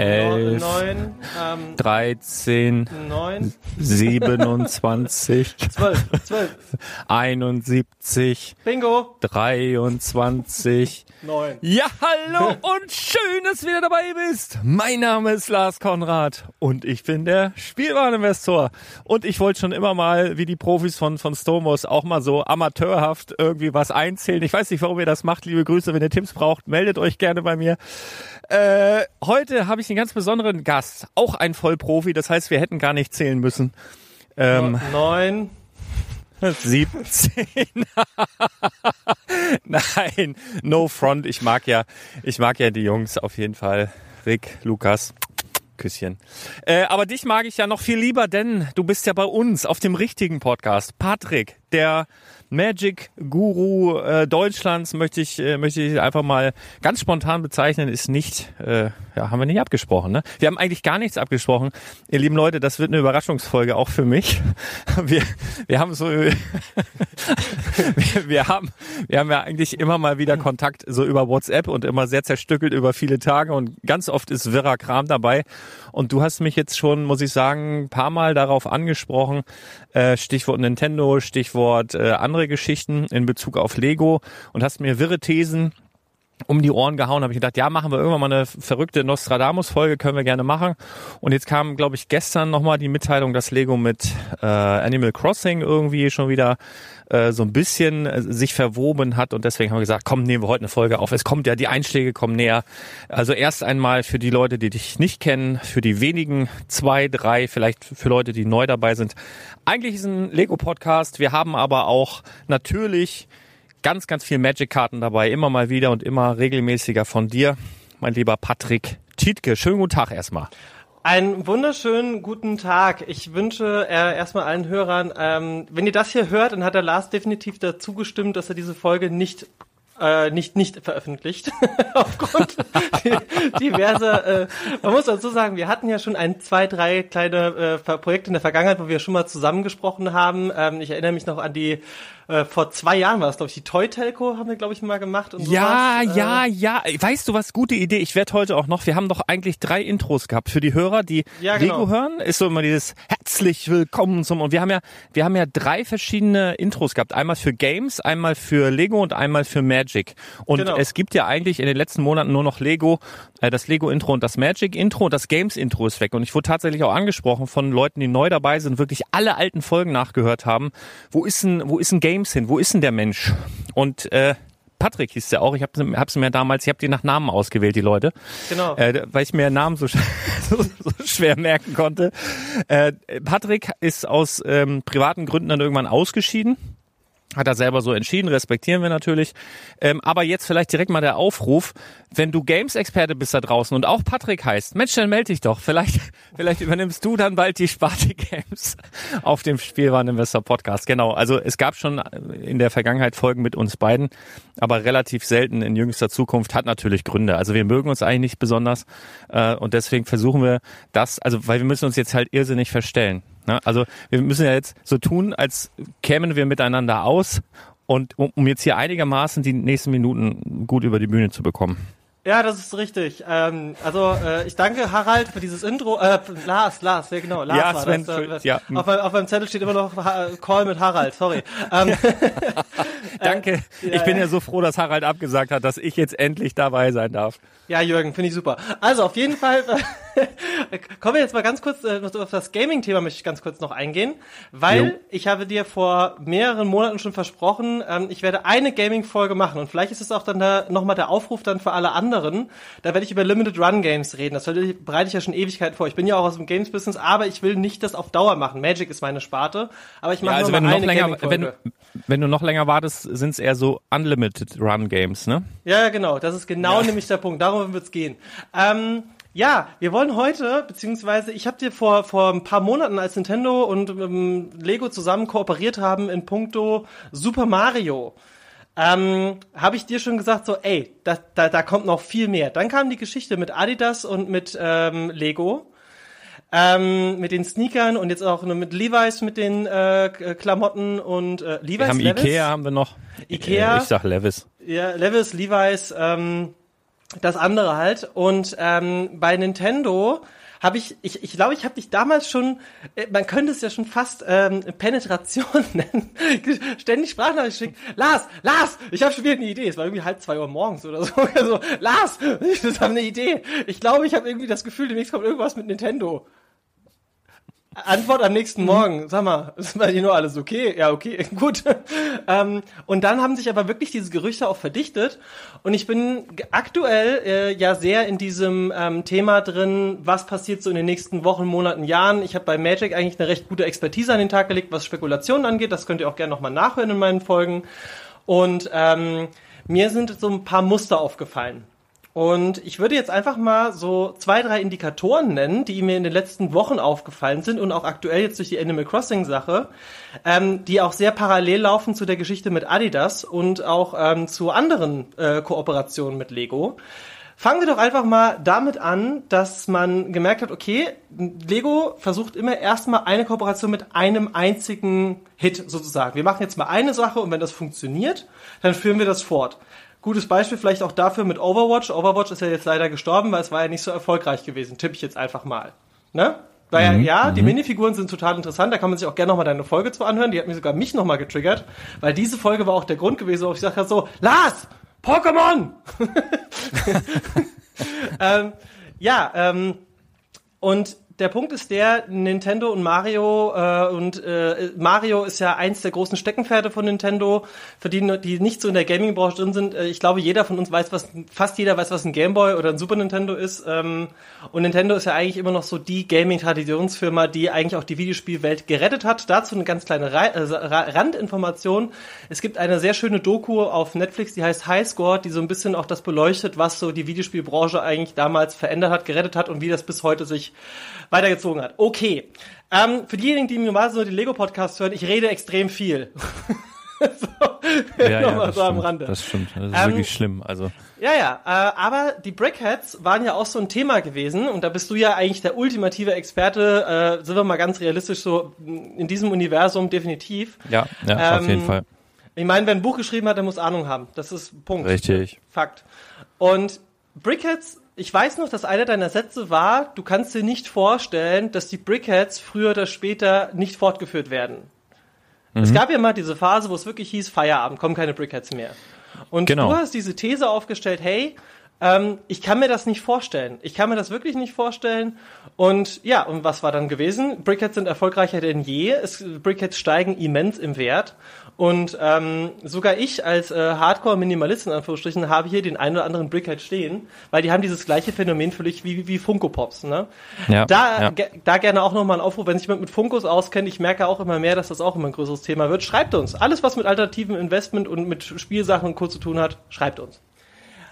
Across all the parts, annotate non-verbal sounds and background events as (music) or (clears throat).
11, 9, ähm, 13, 9, 27, 12, 12, 71, Bingo, 23, 9. Ja, hallo (laughs) und schön, dass du wieder dabei bist. Mein Name ist Lars Konrad und ich bin der Spielwareninvestor. Und ich wollte schon immer mal, wie die Profis von, von Stomos, auch mal so amateurhaft irgendwie was einzählen. Ich weiß nicht, warum ihr das macht. Liebe Grüße, wenn ihr Tipps braucht, meldet euch gerne bei mir. Äh, heute habe ich einen ganz besonderen Gast, auch ein Vollprofi. Das heißt, wir hätten gar nicht zählen müssen. Ähm, Neun. 17. (laughs) Nein, no front. Ich mag ja, ich mag ja die Jungs auf jeden Fall. Rick, Lukas. Küsschen. Äh, aber dich mag ich ja noch viel lieber, denn du bist ja bei uns auf dem richtigen Podcast. Patrick, der Magic Guru äh, Deutschlands möchte ich äh, möchte ich einfach mal ganz spontan bezeichnen, ist nicht äh, ja, haben wir nicht abgesprochen, ne? Wir haben eigentlich gar nichts abgesprochen. Ihr lieben Leute, das wird eine Überraschungsfolge auch für mich. (laughs) Wir wir haben so (laughs) wir, wir haben wir haben ja eigentlich immer mal wieder Kontakt so über WhatsApp und immer sehr zerstückelt über viele Tage und ganz oft ist wirrer Kram dabei und du hast mich jetzt schon, muss ich sagen, ein paar Mal darauf angesprochen, äh, Stichwort Nintendo, Stichwort äh, andere Geschichten in Bezug auf Lego und hast mir wirre Thesen um die Ohren gehauen, habe ich gedacht, ja, machen wir irgendwann mal eine verrückte Nostradamus-Folge, können wir gerne machen. Und jetzt kam, glaube ich, gestern nochmal die Mitteilung, dass Lego mit äh, Animal Crossing irgendwie schon wieder äh, so ein bisschen äh, sich verwoben hat und deswegen haben wir gesagt, komm, nehmen wir heute eine Folge auf. Es kommt ja, die Einschläge kommen näher. Also erst einmal für die Leute, die dich nicht kennen, für die wenigen zwei, drei, vielleicht für Leute, die neu dabei sind. Eigentlich ist ein Lego-Podcast. Wir haben aber auch natürlich ganz, ganz viel Magic-Karten dabei, immer mal wieder und immer regelmäßiger von dir, mein lieber Patrick Tietke. Schönen guten Tag erstmal. Einen wunderschönen guten Tag. Ich wünsche äh, erstmal allen Hörern, ähm, wenn ihr das hier hört, dann hat der Lars definitiv dazu gestimmt, dass er diese Folge nicht äh, nicht nicht veröffentlicht (laughs) aufgrund (laughs) diverser. Äh, man muss dazu sagen, wir hatten ja schon ein zwei drei kleine äh, Projekte in der Vergangenheit, wo wir schon mal zusammengesprochen haben. Ähm, ich erinnere mich noch an die äh, vor zwei Jahren war das, glaube ich, die Toy Telco haben wir, glaube ich, mal gemacht. Und ja, sowas. ja, äh, ja. Weißt du was? Gute Idee. Ich werde heute auch noch, wir haben doch eigentlich drei Intros gehabt für die Hörer, die ja, genau. Lego hören. Ist so immer dieses herzlich willkommen zum, und wir haben ja, wir haben ja drei verschiedene Intros gehabt. Einmal für Games, einmal für Lego und einmal für Magic. Und genau. es gibt ja eigentlich in den letzten Monaten nur noch Lego, äh, das Lego-Intro und das Magic-Intro und das Games-Intro ist weg. Und ich wurde tatsächlich auch angesprochen von Leuten, die neu dabei sind, wirklich alle alten Folgen nachgehört haben. Wo ist ein, wo ist Game Games hin? Wo ist denn der Mensch? Und äh, Patrick hieß der auch. Ich habe es mir damals, ich habe die nach Namen ausgewählt, die Leute. Genau. Äh, weil ich mir Namen so, (laughs) so, so schwer merken konnte. Äh, Patrick ist aus ähm, privaten Gründen dann irgendwann ausgeschieden hat er selber so entschieden, respektieren wir natürlich. Ähm, aber jetzt vielleicht direkt mal der Aufruf, wenn du Games-Experte bist da draußen und auch Patrick heißt, Mensch, dann melde dich doch. Vielleicht, (laughs) vielleicht übernimmst du dann bald die Sparte Games auf dem Spielwareninvestor Podcast. Genau, also es gab schon in der Vergangenheit Folgen mit uns beiden, aber relativ selten in jüngster Zukunft hat natürlich Gründe. Also wir mögen uns eigentlich nicht besonders äh, und deswegen versuchen wir das, also weil wir müssen uns jetzt halt irrsinnig verstellen. Ne? Also wir müssen ja jetzt so tun, als kämen wir miteinander aus und um, um jetzt hier einigermaßen die nächsten Minuten gut über die Bühne zu bekommen. Ja, das ist richtig. Ähm, also äh, ich danke Harald für dieses Intro. Äh, Lars, Lars, ja genau, Lars ja, war Sven, das. Äh, ja. auf, auf meinem Zettel steht immer noch Call mit Harald, sorry. Ähm, (laughs) danke. Äh, ich bin ja so froh, dass Harald abgesagt hat, dass ich jetzt endlich dabei sein darf. Ja, Jürgen, finde ich super. Also auf jeden Fall (laughs) kommen wir jetzt mal ganz kurz äh, auf das Gaming-Thema möchte ich ganz kurz noch eingehen, weil jo. ich habe dir vor mehreren Monaten schon versprochen, ähm, ich werde eine Gaming-Folge machen und vielleicht ist es auch dann da nochmal der Aufruf dann für alle anderen. Da werde ich über Limited Run Games reden. Das bereite ich ja schon Ewigkeit vor. Ich bin ja auch aus dem Games-Business, aber ich will nicht das auf Dauer machen. Magic ist meine Sparte, aber ich mache ja, also nur eine länger, wenn, wenn, du noch länger wartest, sind es eher so Unlimited Run Games, ne? Ja, genau. Das ist genau ja. nämlich der Punkt. Darum wird es gehen. Ähm, ja, wir wollen heute, beziehungsweise ich habe dir vor, vor ein paar Monaten, als Nintendo und ähm, Lego zusammen kooperiert haben in puncto Super Mario, ähm, habe ich dir schon gesagt, so, ey, da, da, da kommt noch viel mehr. Dann kam die Geschichte mit Adidas und mit ähm, Lego. Ähm, mit den Sneakern und jetzt auch mit Levi's mit den äh, Klamotten und äh, Levi's. Wir haben Levis? Ikea haben wir noch. Ikea. Ich sag Levis. Ja, Levis, Levi's, ähm, das andere halt. Und ähm, bei Nintendo habe ich, ich, ich glaube, ich habe dich damals schon, äh, man könnte es ja schon fast ähm, Penetration (laughs) nennen, ständig Sprachnachricht geschickt. Lars, Lars, ich habe schon wieder eine Idee. Es war irgendwie halb zwei Uhr morgens oder so. (laughs) Also, Lars, (laughs) ich habe eine Idee. Ich glaube, ich habe irgendwie das Gefühl, demnächst kommt irgendwas mit Nintendo. Antwort am nächsten Morgen. Sag mal, (laughs) ist bei dir nur alles okay? Ja, okay, (laughs) gut. ähm, und dann haben sich aber wirklich diese Gerüchte auch verdichtet. Und ich bin aktuell äh, ja sehr in diesem ähm, Thema drin, was passiert so in den nächsten Wochen, Monaten, Jahren. Ich habe bei Magic eigentlich eine recht gute Expertise an den Tag gelegt, was Spekulationen angeht. Das könnt ihr auch gerne nochmal nachhören in meinen Folgen. Und ähm, mir sind so ein paar Muster aufgefallen. Und ich würde jetzt einfach mal so zwei, drei Indikatoren nennen, die mir in den letzten Wochen aufgefallen sind und auch aktuell jetzt durch die Animal Crossing Sache, ähm, die auch sehr parallel laufen zu der Geschichte mit Adidas und auch ähm, zu anderen äh, Kooperationen mit Lego. Fangen wir doch einfach mal damit an, dass man gemerkt hat, okay, Lego versucht immer erstmal eine Kooperation mit einem einzigen Hit sozusagen. Wir machen jetzt mal eine Sache und wenn das funktioniert, dann führen wir das fort. Gutes Beispiel vielleicht auch dafür mit Overwatch. Overwatch ist ja jetzt leider gestorben, weil es war ja nicht so erfolgreich gewesen. Tippe ich jetzt einfach mal. Ne? Weil mhm. ja, die mhm. Minifiguren sind total interessant, da kann man sich auch gerne nochmal deine Folge zu anhören. Die hat mir sogar mich nochmal getriggert, weil diese Folge war auch der Grund gewesen, wo ich habe so, Lars, Pokémon! (laughs) (laughs) ähm, ja, ähm, und der Punkt ist der, Nintendo und Mario äh, und äh, Mario ist ja eins der großen Steckenpferde von Nintendo, für die, die nicht so in der Gaming-Branche drin sind. Äh, ich glaube, jeder von uns weiß, was fast jeder weiß, was ein Gameboy oder ein Super Nintendo ist. Ähm, und Nintendo ist ja eigentlich immer noch so die Gaming-Traditionsfirma, die eigentlich auch die Videospielwelt gerettet hat. Dazu eine ganz kleine Ra äh, Randinformation. Es gibt eine sehr schöne Doku auf Netflix, die heißt Highscore, die so ein bisschen auch das beleuchtet, was so die Videospielbranche eigentlich damals verändert hat, gerettet hat und wie das bis heute sich weitergezogen hat. Okay. Ähm, für diejenigen, die mir mal so die Lego-Podcast hören, ich rede extrem viel. (laughs) so, ja, ja, das, so stimmt, am Rande. das stimmt. Das ist ähm, wirklich schlimm. Also. Ja, ja, äh, aber die Brickheads waren ja auch so ein Thema gewesen und da bist du ja eigentlich der ultimative Experte, äh, sind wir mal ganz realistisch so in diesem Universum definitiv. Ja, ja, ähm, auf jeden Fall. Ich meine, wer ein Buch geschrieben hat, der muss Ahnung haben. Das ist Punkt. Richtig. Fakt. Und Brickheads ich weiß noch, dass einer deiner Sätze war, du kannst dir nicht vorstellen, dass die Brickheads früher oder später nicht fortgeführt werden. Mhm. Es gab ja mal diese Phase, wo es wirklich hieß, Feierabend, kommen keine Brickheads mehr. Und genau. du hast diese These aufgestellt, hey, ähm, ich kann mir das nicht vorstellen. Ich kann mir das wirklich nicht vorstellen. Und ja, und was war dann gewesen? Brickheads sind erfolgreicher denn je. Es, Brickheads steigen immens im Wert. Und ähm, sogar ich als äh, Hardcore-Minimalist in Anführungsstrichen habe hier den einen oder anderen Brickhead stehen, weil die haben dieses gleiche Phänomen völlig wie, wie Funko Pops. Ne? Ja, da, ja. da gerne auch nochmal ein Aufruf, wenn sich jemand mit Funkos auskennt, ich merke auch immer mehr, dass das auch immer ein größeres Thema wird. Schreibt uns. Alles, was mit alternativen Investment und mit Spielsachen und Co. zu tun hat, schreibt uns.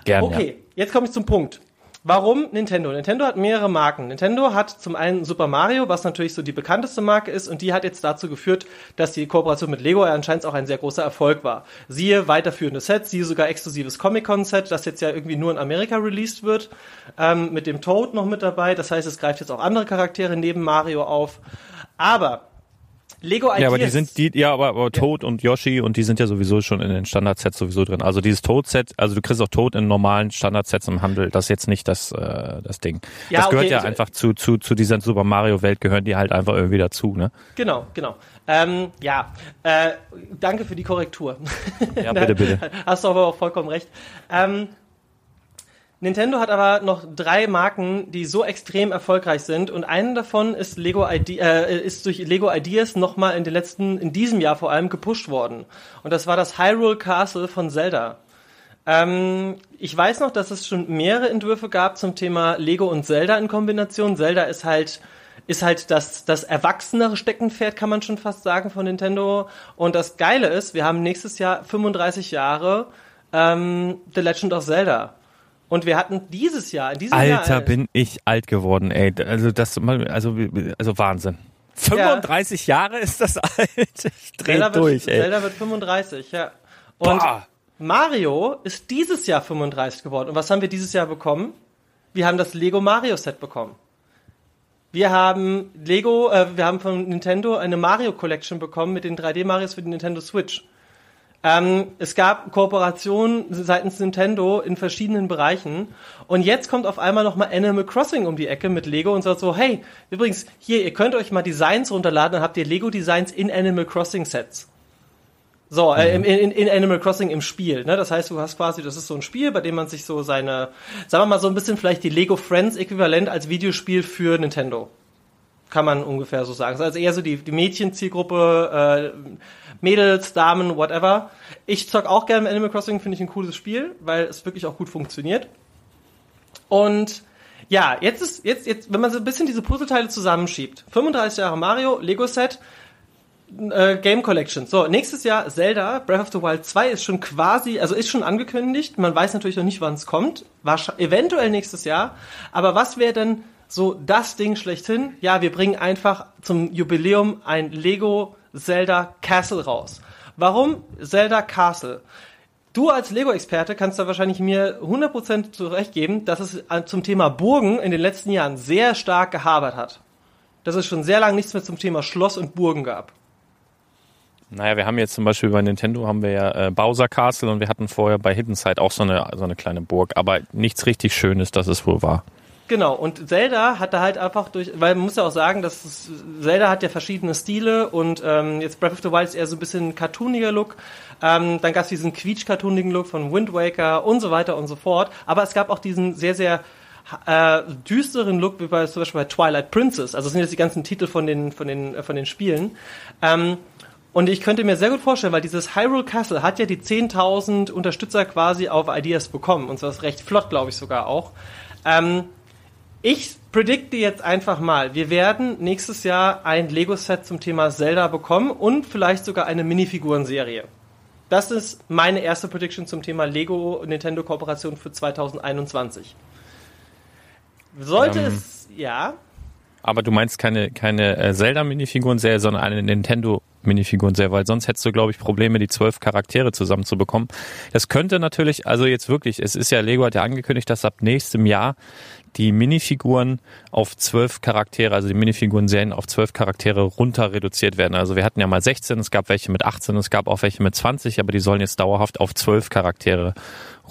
Gerne. Okay, ja. jetzt komme ich zum Punkt. Warum Nintendo? Nintendo hat mehrere Marken. Nintendo hat zum einen Super Mario, was natürlich so die bekannteste Marke ist, und die hat jetzt dazu geführt, dass die Kooperation mit Lego anscheinend auch ein sehr großer Erfolg war. Siehe weiterführende Sets, siehe sogar exklusives Comic-Con-Set, das jetzt ja irgendwie nur in Amerika released wird, ähm, mit dem Toad noch mit dabei. Das heißt, es greift jetzt auch andere Charaktere neben Mario auf. Aber Lego Ideas. Ja, aber die sind die, ja, aber, aber Toad ja. und Yoshi und die sind ja sowieso schon in den Standardsets sowieso drin. Also dieses Toad-Set, also du kriegst auch Toad in normalen Standardsets im Handel. Das ist jetzt nicht das, äh, das Ding. Ja, das gehört okay. ja einfach zu, zu, zu dieser Super Mario Welt gehören die halt einfach irgendwie dazu, ne? Genau, genau. Ähm, ja, äh, danke für die Korrektur. Ja, bitte, bitte. (laughs) Hast du aber auch vollkommen recht. Ähm, Nintendo hat aber noch drei Marken, die so extrem erfolgreich sind und eine davon ist Lego Ide äh, ist durch Lego Ideas nochmal in den letzten, in diesem Jahr vor allem gepusht worden. Und das war das Hyrule Castle von Zelda. Ähm, ich weiß noch, dass es schon mehrere Entwürfe gab zum Thema Lego und Zelda in Kombination. Zelda ist halt ist halt das, das erwachsenere Steckenpferd, kann man schon fast sagen, von Nintendo. Und das Geile ist, wir haben nächstes Jahr 35 Jahre ähm, The Legend of Zelda. Und wir hatten dieses Jahr, in diesem Alter, Jahr, bin ich alt geworden, ey. Also das, also, also Wahnsinn. 35 ja. Jahre ist das (laughs) alt. Ich dreh Zelda durch, wird, ey. Zelda wird 35, ja. Und Boah. Mario ist dieses Jahr 35 geworden. Und was haben wir dieses Jahr bekommen? Wir haben das Lego Mario Set bekommen. Wir haben Lego, äh, wir haben von Nintendo eine Mario Collection bekommen mit den 3D Marios für die Nintendo Switch. Ähm, es gab Kooperationen seitens Nintendo in verschiedenen Bereichen. Und jetzt kommt auf einmal nochmal Animal Crossing um die Ecke mit Lego und sagt so, hey, übrigens, hier, ihr könnt euch mal Designs runterladen, dann habt ihr Lego-Designs in Animal Crossing Sets. So, äh, in, in, in Animal Crossing im Spiel. Ne? Das heißt, du hast quasi, das ist so ein Spiel, bei dem man sich so seine, sagen wir mal so ein bisschen vielleicht die Lego Friends Äquivalent als Videospiel für Nintendo. Kann man ungefähr so sagen. Also eher so die, die Mädchenzielgruppe, äh, Mädels, Damen, whatever. Ich zock auch gerne Animal Crossing, finde ich ein cooles Spiel, weil es wirklich auch gut funktioniert. Und ja, jetzt ist, jetzt, jetzt, wenn man so ein bisschen diese Puzzleteile zusammenschiebt. 35 Jahre Mario, Lego Set, äh, Game Collection. So, nächstes Jahr Zelda, Breath of the Wild 2 ist schon quasi, also ist schon angekündigt. Man weiß natürlich noch nicht, wann es kommt. Wahrscheinlich, eventuell nächstes Jahr. Aber was wäre denn so das Ding schlechthin? Ja, wir bringen einfach zum Jubiläum ein Lego Zelda Castle raus. Warum Zelda Castle? Du als Lego-Experte kannst da wahrscheinlich mir 100% zurechtgeben, dass es zum Thema Burgen in den letzten Jahren sehr stark gehabert hat. Dass es schon sehr lange nichts mehr zum Thema Schloss und Burgen gab. Naja, wir haben jetzt zum Beispiel bei Nintendo haben wir ja äh, Bowser Castle und wir hatten vorher bei Hidden Side auch so eine, so eine kleine Burg, aber nichts richtig Schönes, das es wohl war. Genau, und Zelda hat da halt einfach durch, weil man muss ja auch sagen, dass es, Zelda hat ja verschiedene Stile und ähm, jetzt Breath of the Wild ist eher so ein bisschen cartooniger Look. Ähm, dann gab es diesen quietsch-cartoonigen Look von Wind Waker und so weiter und so fort. Aber es gab auch diesen sehr, sehr äh, düsteren Look, wie bei zum Beispiel bei Twilight Princess. Also das sind jetzt die ganzen Titel von den, von den, äh, von den Spielen. Ähm, und ich könnte mir sehr gut vorstellen, weil dieses Hyrule Castle hat ja die 10.000 Unterstützer quasi auf Ideas bekommen. Und zwar recht flott, glaube ich sogar auch. Ähm, ich predikte jetzt einfach mal, wir werden nächstes Jahr ein Lego-Set zum Thema Zelda bekommen und vielleicht sogar eine Minifigurenserie. Das ist meine erste Prediction zum Thema Lego-Nintendo-Kooperation für 2021. Sollte Ähm. es, ja, Aber du meinst keine, keine äh, Zelda-Minifiguren-Serie, sondern eine Nintendo-Minifiguren-Serie, weil sonst hättest du, glaube ich, Probleme, die zwölf Charaktere zusammenzubekommen. Das könnte natürlich, also jetzt wirklich, es ist ja, Lego hat ja angekündigt, dass ab nächstem Jahr die Minifiguren auf zwölf Charaktere, also die Minifiguren-Serien auf zwölf Charaktere runter reduziert werden. Also wir hatten ja mal 16, es gab welche mit 18, es gab auch welche mit 20, aber die sollen jetzt dauerhaft auf zwölf Charaktere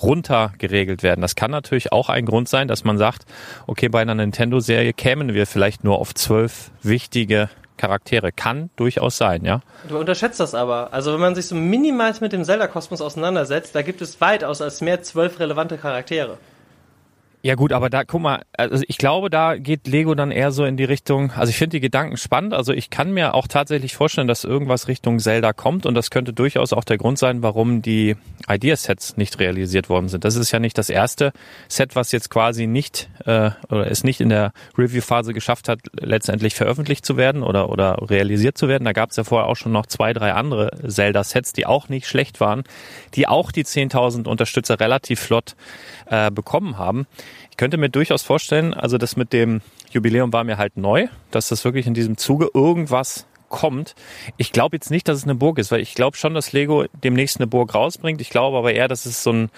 runter geregelt werden. Das kann natürlich auch ein Grund sein, dass man sagt, okay, bei einer Nintendo-Serie kämen wir vielleicht nur auf zwölf wichtige Charaktere. Kann durchaus sein, ja. du unterschätzt das aber. Also wenn man sich so minimal mit dem Zelda-Kosmos auseinandersetzt, da gibt es weitaus als mehr zwölf relevante Charaktere. Ja gut, aber da, guck mal, also ich glaube, da geht Lego dann eher so in die Richtung, also ich finde die Gedanken spannend, also ich kann mir auch tatsächlich vorstellen, dass irgendwas Richtung Zelda kommt und das könnte durchaus auch der Grund sein, warum die Ideasets nicht realisiert worden sind. Das ist ja nicht das erste Set, was jetzt quasi nicht äh, oder es nicht in der Review-Phase geschafft hat, letztendlich veröffentlicht zu werden oder, oder realisiert zu werden. Da gab es ja vorher auch schon noch zwei, drei andere Zelda-Sets, die auch nicht schlecht waren, die auch die 10.000 Unterstützer relativ flott äh, bekommen haben. Könnte mir durchaus vorstellen, also das mit dem Jubiläum war mir halt neu, dass das wirklich in diesem Zuge irgendwas kommt. Ich glaube jetzt nicht, dass es eine Burg ist, weil ich glaube schon, dass Lego demnächst eine Burg rausbringt. Ich glaube aber eher, dass es so ein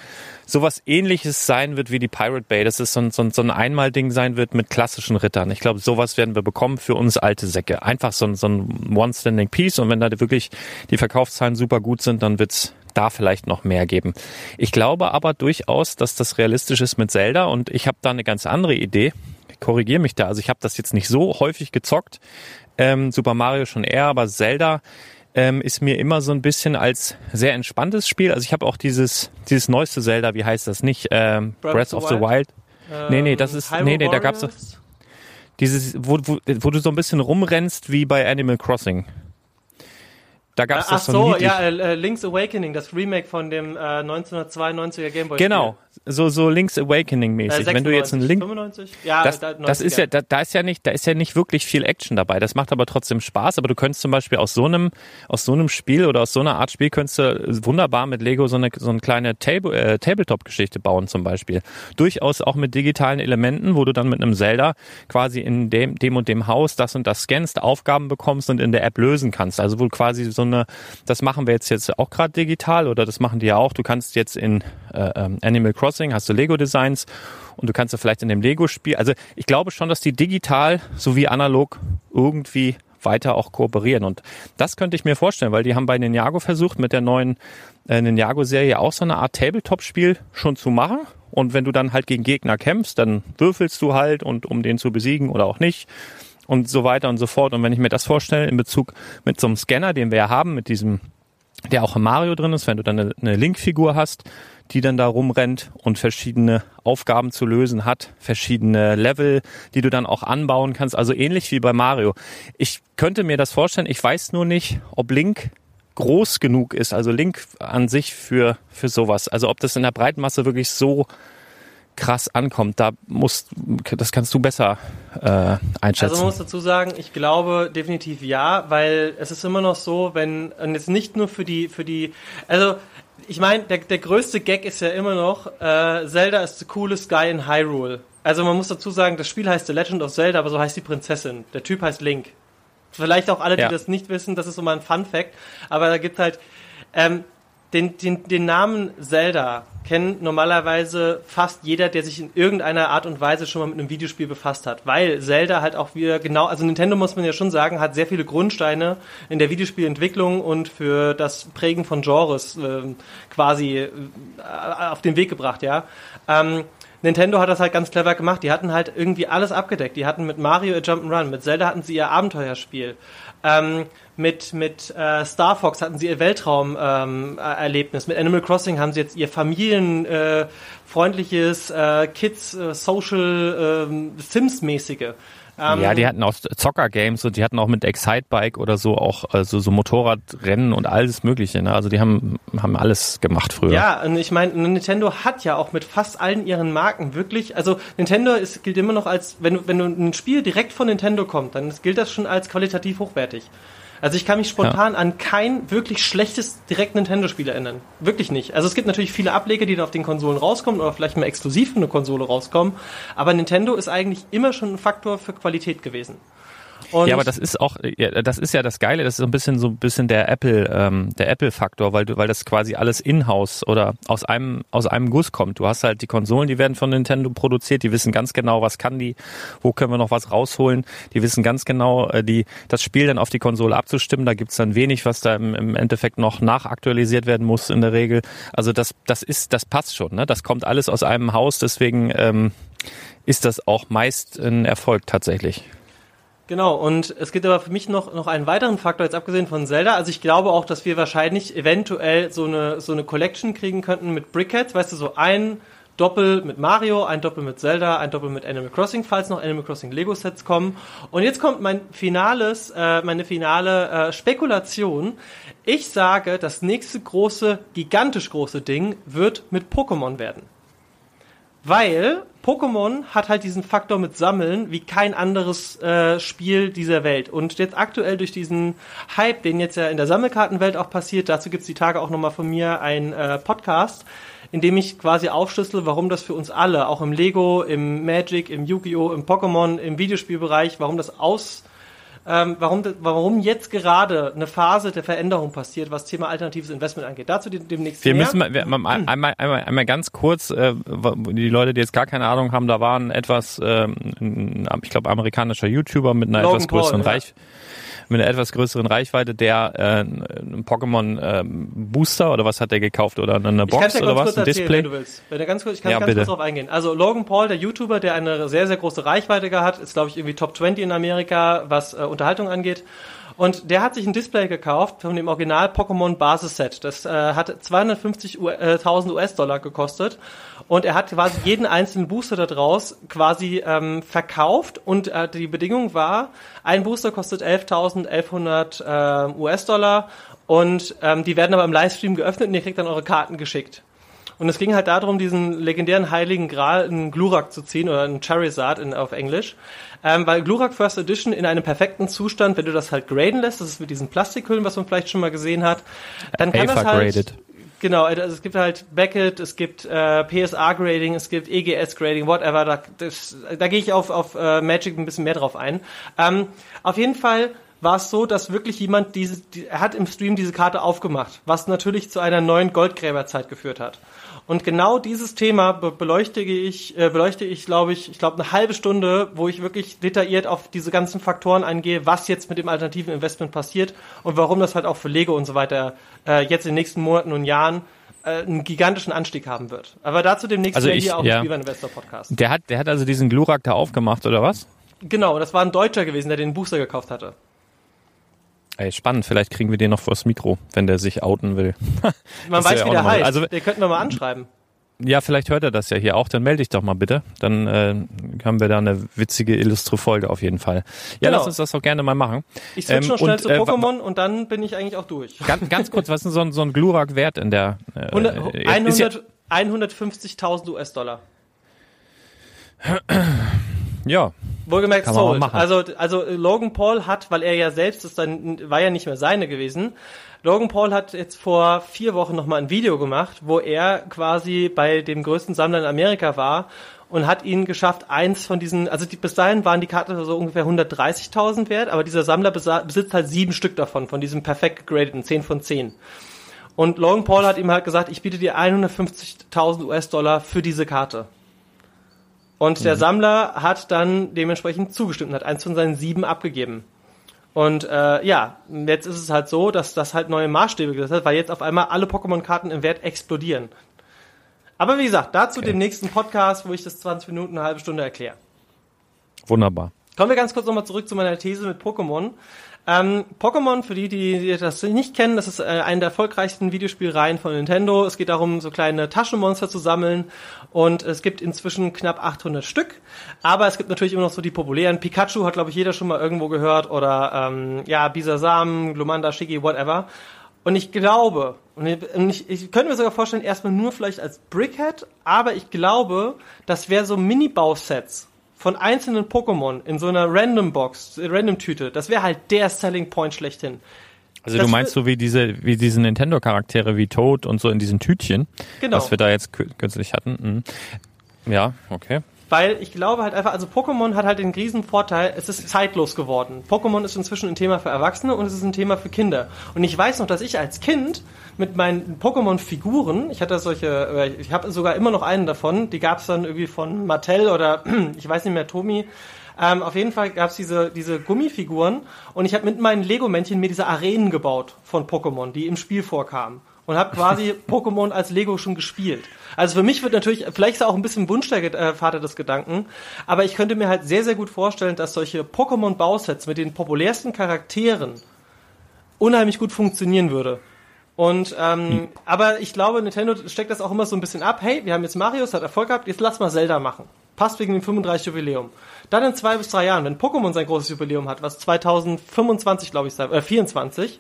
sowas ähnliches sein wird wie die Pirate Bay, dass es so ein, so ein, so ein Einmalding sein wird mit klassischen Rittern. Ich glaube, sowas werden wir bekommen für uns alte Säcke. Einfach so ein, so ein One-Standing Piece und wenn da wirklich die Verkaufszahlen super gut sind, dann wird's da vielleicht noch mehr geben. Ich glaube aber durchaus, dass das realistisch ist mit Zelda und ich habe da eine ganz andere Idee. Korrigiere mich da. Also ich habe das jetzt nicht so häufig gezockt. Ähm, Super Mario schon eher, aber Zelda ähm, ist mir immer so ein bisschen als sehr entspanntes Spiel. Also ich habe auch dieses dieses neueste Zelda, wie heißt das nicht? Ähm, Breath, of the Wild. Nee, nee, das ist- Hyrule nee, nee, da gab's Warriors? Dieses, wo, wo, wo du so ein bisschen rumrennst wie bei Animal Crossing. Da gab's Ach das so, so, niedlich. ja, äh, Link's Awakening, das Remake von dem äh, 1992er Gameboy. Genau, so so Link's Awakening mäßig. Wenn du jetzt einen Link 95? Ja, das, da- das 90er. ist ja, da, da ist ja nicht, da ist ja nicht wirklich viel Action dabei. Das macht aber trotzdem Spaß. Aber du könntest zum Beispiel aus so einem, aus so einem Spiel oder aus so einer Art Spiel könntest du wunderbar mit Lego so eine, so eine kleine Table, äh, Tabletop-Geschichte bauen zum Beispiel. Durchaus auch mit digitalen Elementen, wo du dann mit einem Zelda quasi in dem, dem und dem Haus das und das scannst, Aufgaben bekommst und in der App lösen kannst. Also wo du quasi so eine, das machen wir jetzt jetzt auch gerade digital oder das machen die ja auch. Du kannst jetzt in äh, ähm, Animal Crossing hast du Lego Designs und du kannst ja vielleicht in dem Lego-Spiel, also ich glaube schon, dass die digital sowie analog irgendwie weiter auch kooperieren. Und das könnte ich mir vorstellen, weil die haben bei Ninjago versucht, mit der neuen äh, Ninjago-Serie auch so eine Art Tabletop-Spiel schon zu machen. Und wenn du dann halt gegen Gegner kämpfst, dann würfelst du halt und um den zu besiegen oder auch nicht und so weiter und so fort. Und wenn ich mir das vorstelle in Bezug mit so einem Scanner, den wir ja haben, mit diesem, der auch im Mario drin ist, wenn du dann eine, Link-Figur hast, die dann da rumrennt und verschiedene Aufgaben zu lösen hat, verschiedene Level, die du dann auch anbauen kannst, also ähnlich wie bei Mario. Ich könnte mir das vorstellen, ich weiß nur nicht, ob Link groß genug ist, also Link an sich für, für sowas. Also ob das in der Breitmasse wirklich so krass ankommt, da musst, das kannst du besser äh, einschätzen. Also man muss dazu sagen, ich glaube definitiv ja, weil es ist immer noch so, wenn und jetzt nicht nur für die für die also ich meine, der, der größte Gag ist ja immer noch, äh, Zelda ist the coolest guy in Hyrule. Also man muss dazu sagen, das Spiel heißt The Legend of Zelda, aber so heißt die Prinzessin. Der Typ heißt Link. Vielleicht auch alle, die Ja. das nicht wissen, das ist so mal ein Fun Fact. Aber da gibt halt ähm, den, den, den Namen Zelda kennt normalerweise fast jeder, der sich in irgendeiner Art und Weise schon mal mit einem Videospiel befasst hat, weil Zelda halt auch wieder genau, also Nintendo muss man ja schon sagen, hat sehr viele Grundsteine in der Videospielentwicklung und für das Prägen von Genres ähm, quasi äh, auf den Weg gebracht, ja. Ähm, Nintendo hat das halt ganz clever gemacht. Die hatten halt irgendwie alles abgedeckt. Die hatten mit Mario ihr Jump'n'Run, mit Zelda hatten sie ihr Abenteuerspiel. Ähm, mit mit äh, Star Fox hatten sie ihr Weltraum-Erlebnis. mit Animal Crossing haben sie jetzt ihr familienfreundliches äh, Kids äh, Social äh, Sims-mäßige. Ähm, ja, die hatten auch Zocker-Games und die hatten auch mit Excitebike oder so auch also so Motorradrennen und alles Mögliche. Ne? Also die haben, haben alles gemacht früher. Ja, und ich meine, Nintendo hat ja auch mit fast allen ihren Marken wirklich, also Nintendo ist, gilt immer noch als, wenn du, wenn du ein Spiel direkt von Nintendo kommt, dann gilt das schon als qualitativ hochwertig. Also ich kann mich spontan ja. an kein wirklich schlechtes direkt Nintendo-Spiel erinnern. Wirklich nicht. Also es gibt natürlich viele Ableger, die dann auf den Konsolen rauskommen oder vielleicht mal exklusiv für eine Konsole rauskommen. Aber Nintendo ist eigentlich immer schon ein Faktor für Qualität gewesen. Und ja, aber das ist auch, ja, das ist ja das Geile, das ist so ein bisschen so ein bisschen der Apple, ähm, der Apple-Faktor, weil du, weil das quasi alles in-house oder aus einem aus einem Guss kommt. Du hast halt die Konsolen, die werden von Nintendo produziert, die wissen ganz genau, was kann die, wo können wir noch was rausholen. Die wissen ganz genau, äh, die das Spiel dann auf die Konsole abzustimmen. Da gibt's dann wenig, was da im, im Endeffekt noch nachaktualisiert werden muss in der Regel. Also das das ist, das passt schon. Ne? Das kommt alles aus einem Haus, deswegen ähm, ist das auch meist ein Erfolg tatsächlich. Genau, und es gibt aber für mich noch, noch einen weiteren Faktor, jetzt abgesehen von Zelda. Also ich glaube auch, dass wir wahrscheinlich eventuell so eine, so eine Collection kriegen könnten mit Brickheads, weißt du, so ein Doppel mit Mario, ein Doppel mit Zelda, ein Doppel mit Animal Crossing, falls noch Animal Crossing Lego Sets kommen. Und jetzt kommt mein finales, äh, meine finale äh, Spekulation. Ich sage, das nächste große, gigantisch große Ding wird mit Pokémon werden. Weil Pokémon hat halt diesen Faktor mit Sammeln wie kein anderes äh, Spiel dieser Welt. Und jetzt aktuell durch diesen Hype, den jetzt ja in der Sammelkartenwelt auch passiert, dazu gibt's die Tage auch nochmal von mir ein äh, Podcast, in dem ich quasi aufschlüssel, warum das für uns alle, auch im Lego, im Magic, im Yu-Gi-Oh!, im Pokémon, im Videospielbereich, warum das aus ähm, warum, warum jetzt gerade eine Phase der Veränderung passiert, was Thema alternatives Investment angeht. Dazu demnächst Wir mehr. müssen mal, wir, einmal, einmal, einmal ganz kurz, äh, die Leute, die jetzt gar keine Ahnung haben, da waren etwas, äh, ich glaube, amerikanischer YouTuber mit einer Logan etwas größeren Paul, Reich. Ja mit einer etwas größeren Reichweite, der äh, einen Pokémon äh, Booster oder was hat der gekauft oder eine Box oder was? Ein Display? Wenn du willst. Wenn du ganz kurz, ich kann ja, ganz bitte. kurz darauf eingehen. Also Logan Paul, der YouTuber, der eine sehr, sehr große Reichweite hat, ist glaube ich irgendwie Top 20 in Amerika, was äh, Unterhaltung angeht. Und der hat sich ein Display gekauft von dem Original Pokémon Basisset. Das äh, hat 250.000 US-Dollar gekostet. Und er hat quasi jeden einzelnen Booster da draus quasi ähm, verkauft. Und äh, die Bedingung war, ein Booster kostet 11.1100 äh, US-Dollar. Und ähm, die werden aber im Livestream geöffnet und ihr kriegt dann eure Karten geschickt. Und es ging halt darum, diesen legendären heiligen Gral in Glurak zu ziehen oder in Charizard in, auf Englisch. Ähm, weil Glurak First Edition in einem perfekten Zustand, wenn du das halt graden lässt, das ist mit diesen Plastikhüllen, was man vielleicht schon mal gesehen hat, dann kann das halt... Graded. Genau, also es gibt halt Beckett, es gibt äh, PSA-Grading, es gibt EGS-Grading, whatever. Da, das, da gehe ich auf, auf äh, Magic ein bisschen mehr drauf ein. Ähm, auf jeden Fall war es so, dass wirklich jemand diese, die, er hat im Stream diese Karte aufgemacht, was natürlich zu einer neuen Goldgräberzeit geführt hat. Und genau dieses Thema beleuchte ich, äh, beleuchte ich, glaube ich, ich glaube eine halbe Stunde, wo ich wirklich detailliert auf diese ganzen Faktoren eingehe, was jetzt mit dem alternativen Investment passiert und warum das halt auch für Lego und so weiter äh, jetzt in den nächsten Monaten und Jahren äh, einen gigantischen Anstieg haben wird. Aber dazu demnächst also ich, hier auch ja. im Spielwaren Investor Podcast. Der hat, der hat also diesen Glurak da aufgemacht oder was? Genau, das war ein Deutscher gewesen, der den Booster gekauft hatte. Ey, spannend, vielleicht kriegen wir den noch vors Mikro, wenn der sich outen will. Man weiß, wie der heißt. Also, den könnten wir mal anschreiben. Ja, vielleicht hört er das ja hier auch, dann melde dich doch mal bitte. Dann äh, haben wir da eine witzige, illustre Folge auf jeden Fall. Ja, genau. lass uns das doch gerne mal machen. Ich switch ähm, noch schnell und, zu äh, Pokémon äh, und dann bin ich eigentlich auch durch. Ganz, ganz kurz, was ist denn so ein, so ein Glurak-Wert in der... Äh, 100, 100, 150.000 US-Dollar. Ja, Wohlgemerkt Kann sold. Also, also Logan Paul hat, weil er ja selbst ist dann, war ja nicht mehr seine gewesen. Logan Paul hat jetzt vor vier Wochen nochmal ein Video gemacht, wo er quasi bei dem größten Sammler in Amerika war und hat ihn geschafft, eins von diesen, also die, bis dahin waren die Karten so ungefähr 130.000 wert, aber dieser Sammler besitzt halt sieben Stück davon, von diesem perfekt gegradeten, 10 von 10. Und Logan Paul hat ihm halt gesagt, ich biete dir 150.000 US-Dollar für diese Karte. Und der mhm. Sammler hat dann dementsprechend zugestimmt und hat eins von seinen sieben abgegeben. Und äh, ja, jetzt ist es halt so, dass das halt neue Maßstäbe gesetzt hat, weil jetzt auf einmal alle Pokémon-Karten im Wert explodieren. Aber wie gesagt, dazu dem nächsten Podcast, wo ich das 20 Minuten, eine halbe Stunde erkläre. Wunderbar. Kommen wir ganz kurz nochmal zurück zu meiner These mit Pokémon. Ähm, Pokémon, für die, die das nicht kennen, das ist äh, eine der erfolgreichsten Videospielreihen von Nintendo. Es geht darum, so kleine Taschenmonster zu sammeln und es gibt inzwischen knapp 800 Stück. Aber es gibt natürlich immer noch so die populären. Pikachu hat, glaube ich, jeder schon mal irgendwo gehört oder ähm, ja, Bisasam, Glumanda, Shiggy, whatever. Und ich glaube, und ich, ich könnte mir sogar vorstellen, erstmal nur vielleicht als Brickhead, aber ich glaube, das wäre so Mini-Bausets von einzelnen Pokémon in so einer Random Box, Random Tüte, das wäre halt der Selling Point schlechthin. Also Das du meinst so wie diese, wie diese Nintendo-Charaktere wie Toad und so in diesen Tütchen, Genau. was wir da jetzt kü- kürzlich hatten. Mhm. Ja, okay. Weil ich glaube halt einfach, also Pokémon hat halt den riesen Vorteil, es ist zeitlos geworden. Pokémon ist inzwischen ein Thema für Erwachsene und es ist ein Thema für Kinder. Und ich weiß noch, dass ich als Kind mit meinen Pokémon-Figuren, ich hatte solche, äh, ich habe sogar immer noch einen davon, die gab es dann irgendwie von Mattel oder (clears throat) ich weiß nicht mehr, Tomi. Ähm, auf jeden Fall gab es diese, diese Gummifiguren und ich habe mit meinen Lego-Männchen mir diese Arenen gebaut von Pokémon, die im Spiel vorkamen. Und habe quasi (laughs) Pokémon als Lego schon gespielt. Also für mich wird natürlich, vielleicht ist auch ein bisschen Wunsch der äh, Vater des Gedanken, aber ich könnte mir halt sehr, sehr gut vorstellen, dass solche Pokémon-Bausets mit den populärsten Charakteren unheimlich gut funktionieren würde. Und ähm, aber ich glaube, Nintendo steckt das auch immer so ein bisschen ab. Hey, wir haben jetzt Mario, es hat Erfolg gehabt, jetzt lass mal Zelda machen. Passt wegen dem 35 Jubiläum. Dann in zwei bis drei Jahren, wenn Pokémon sein großes Jubiläum hat, was 2025 glaube ich sein, äh 24,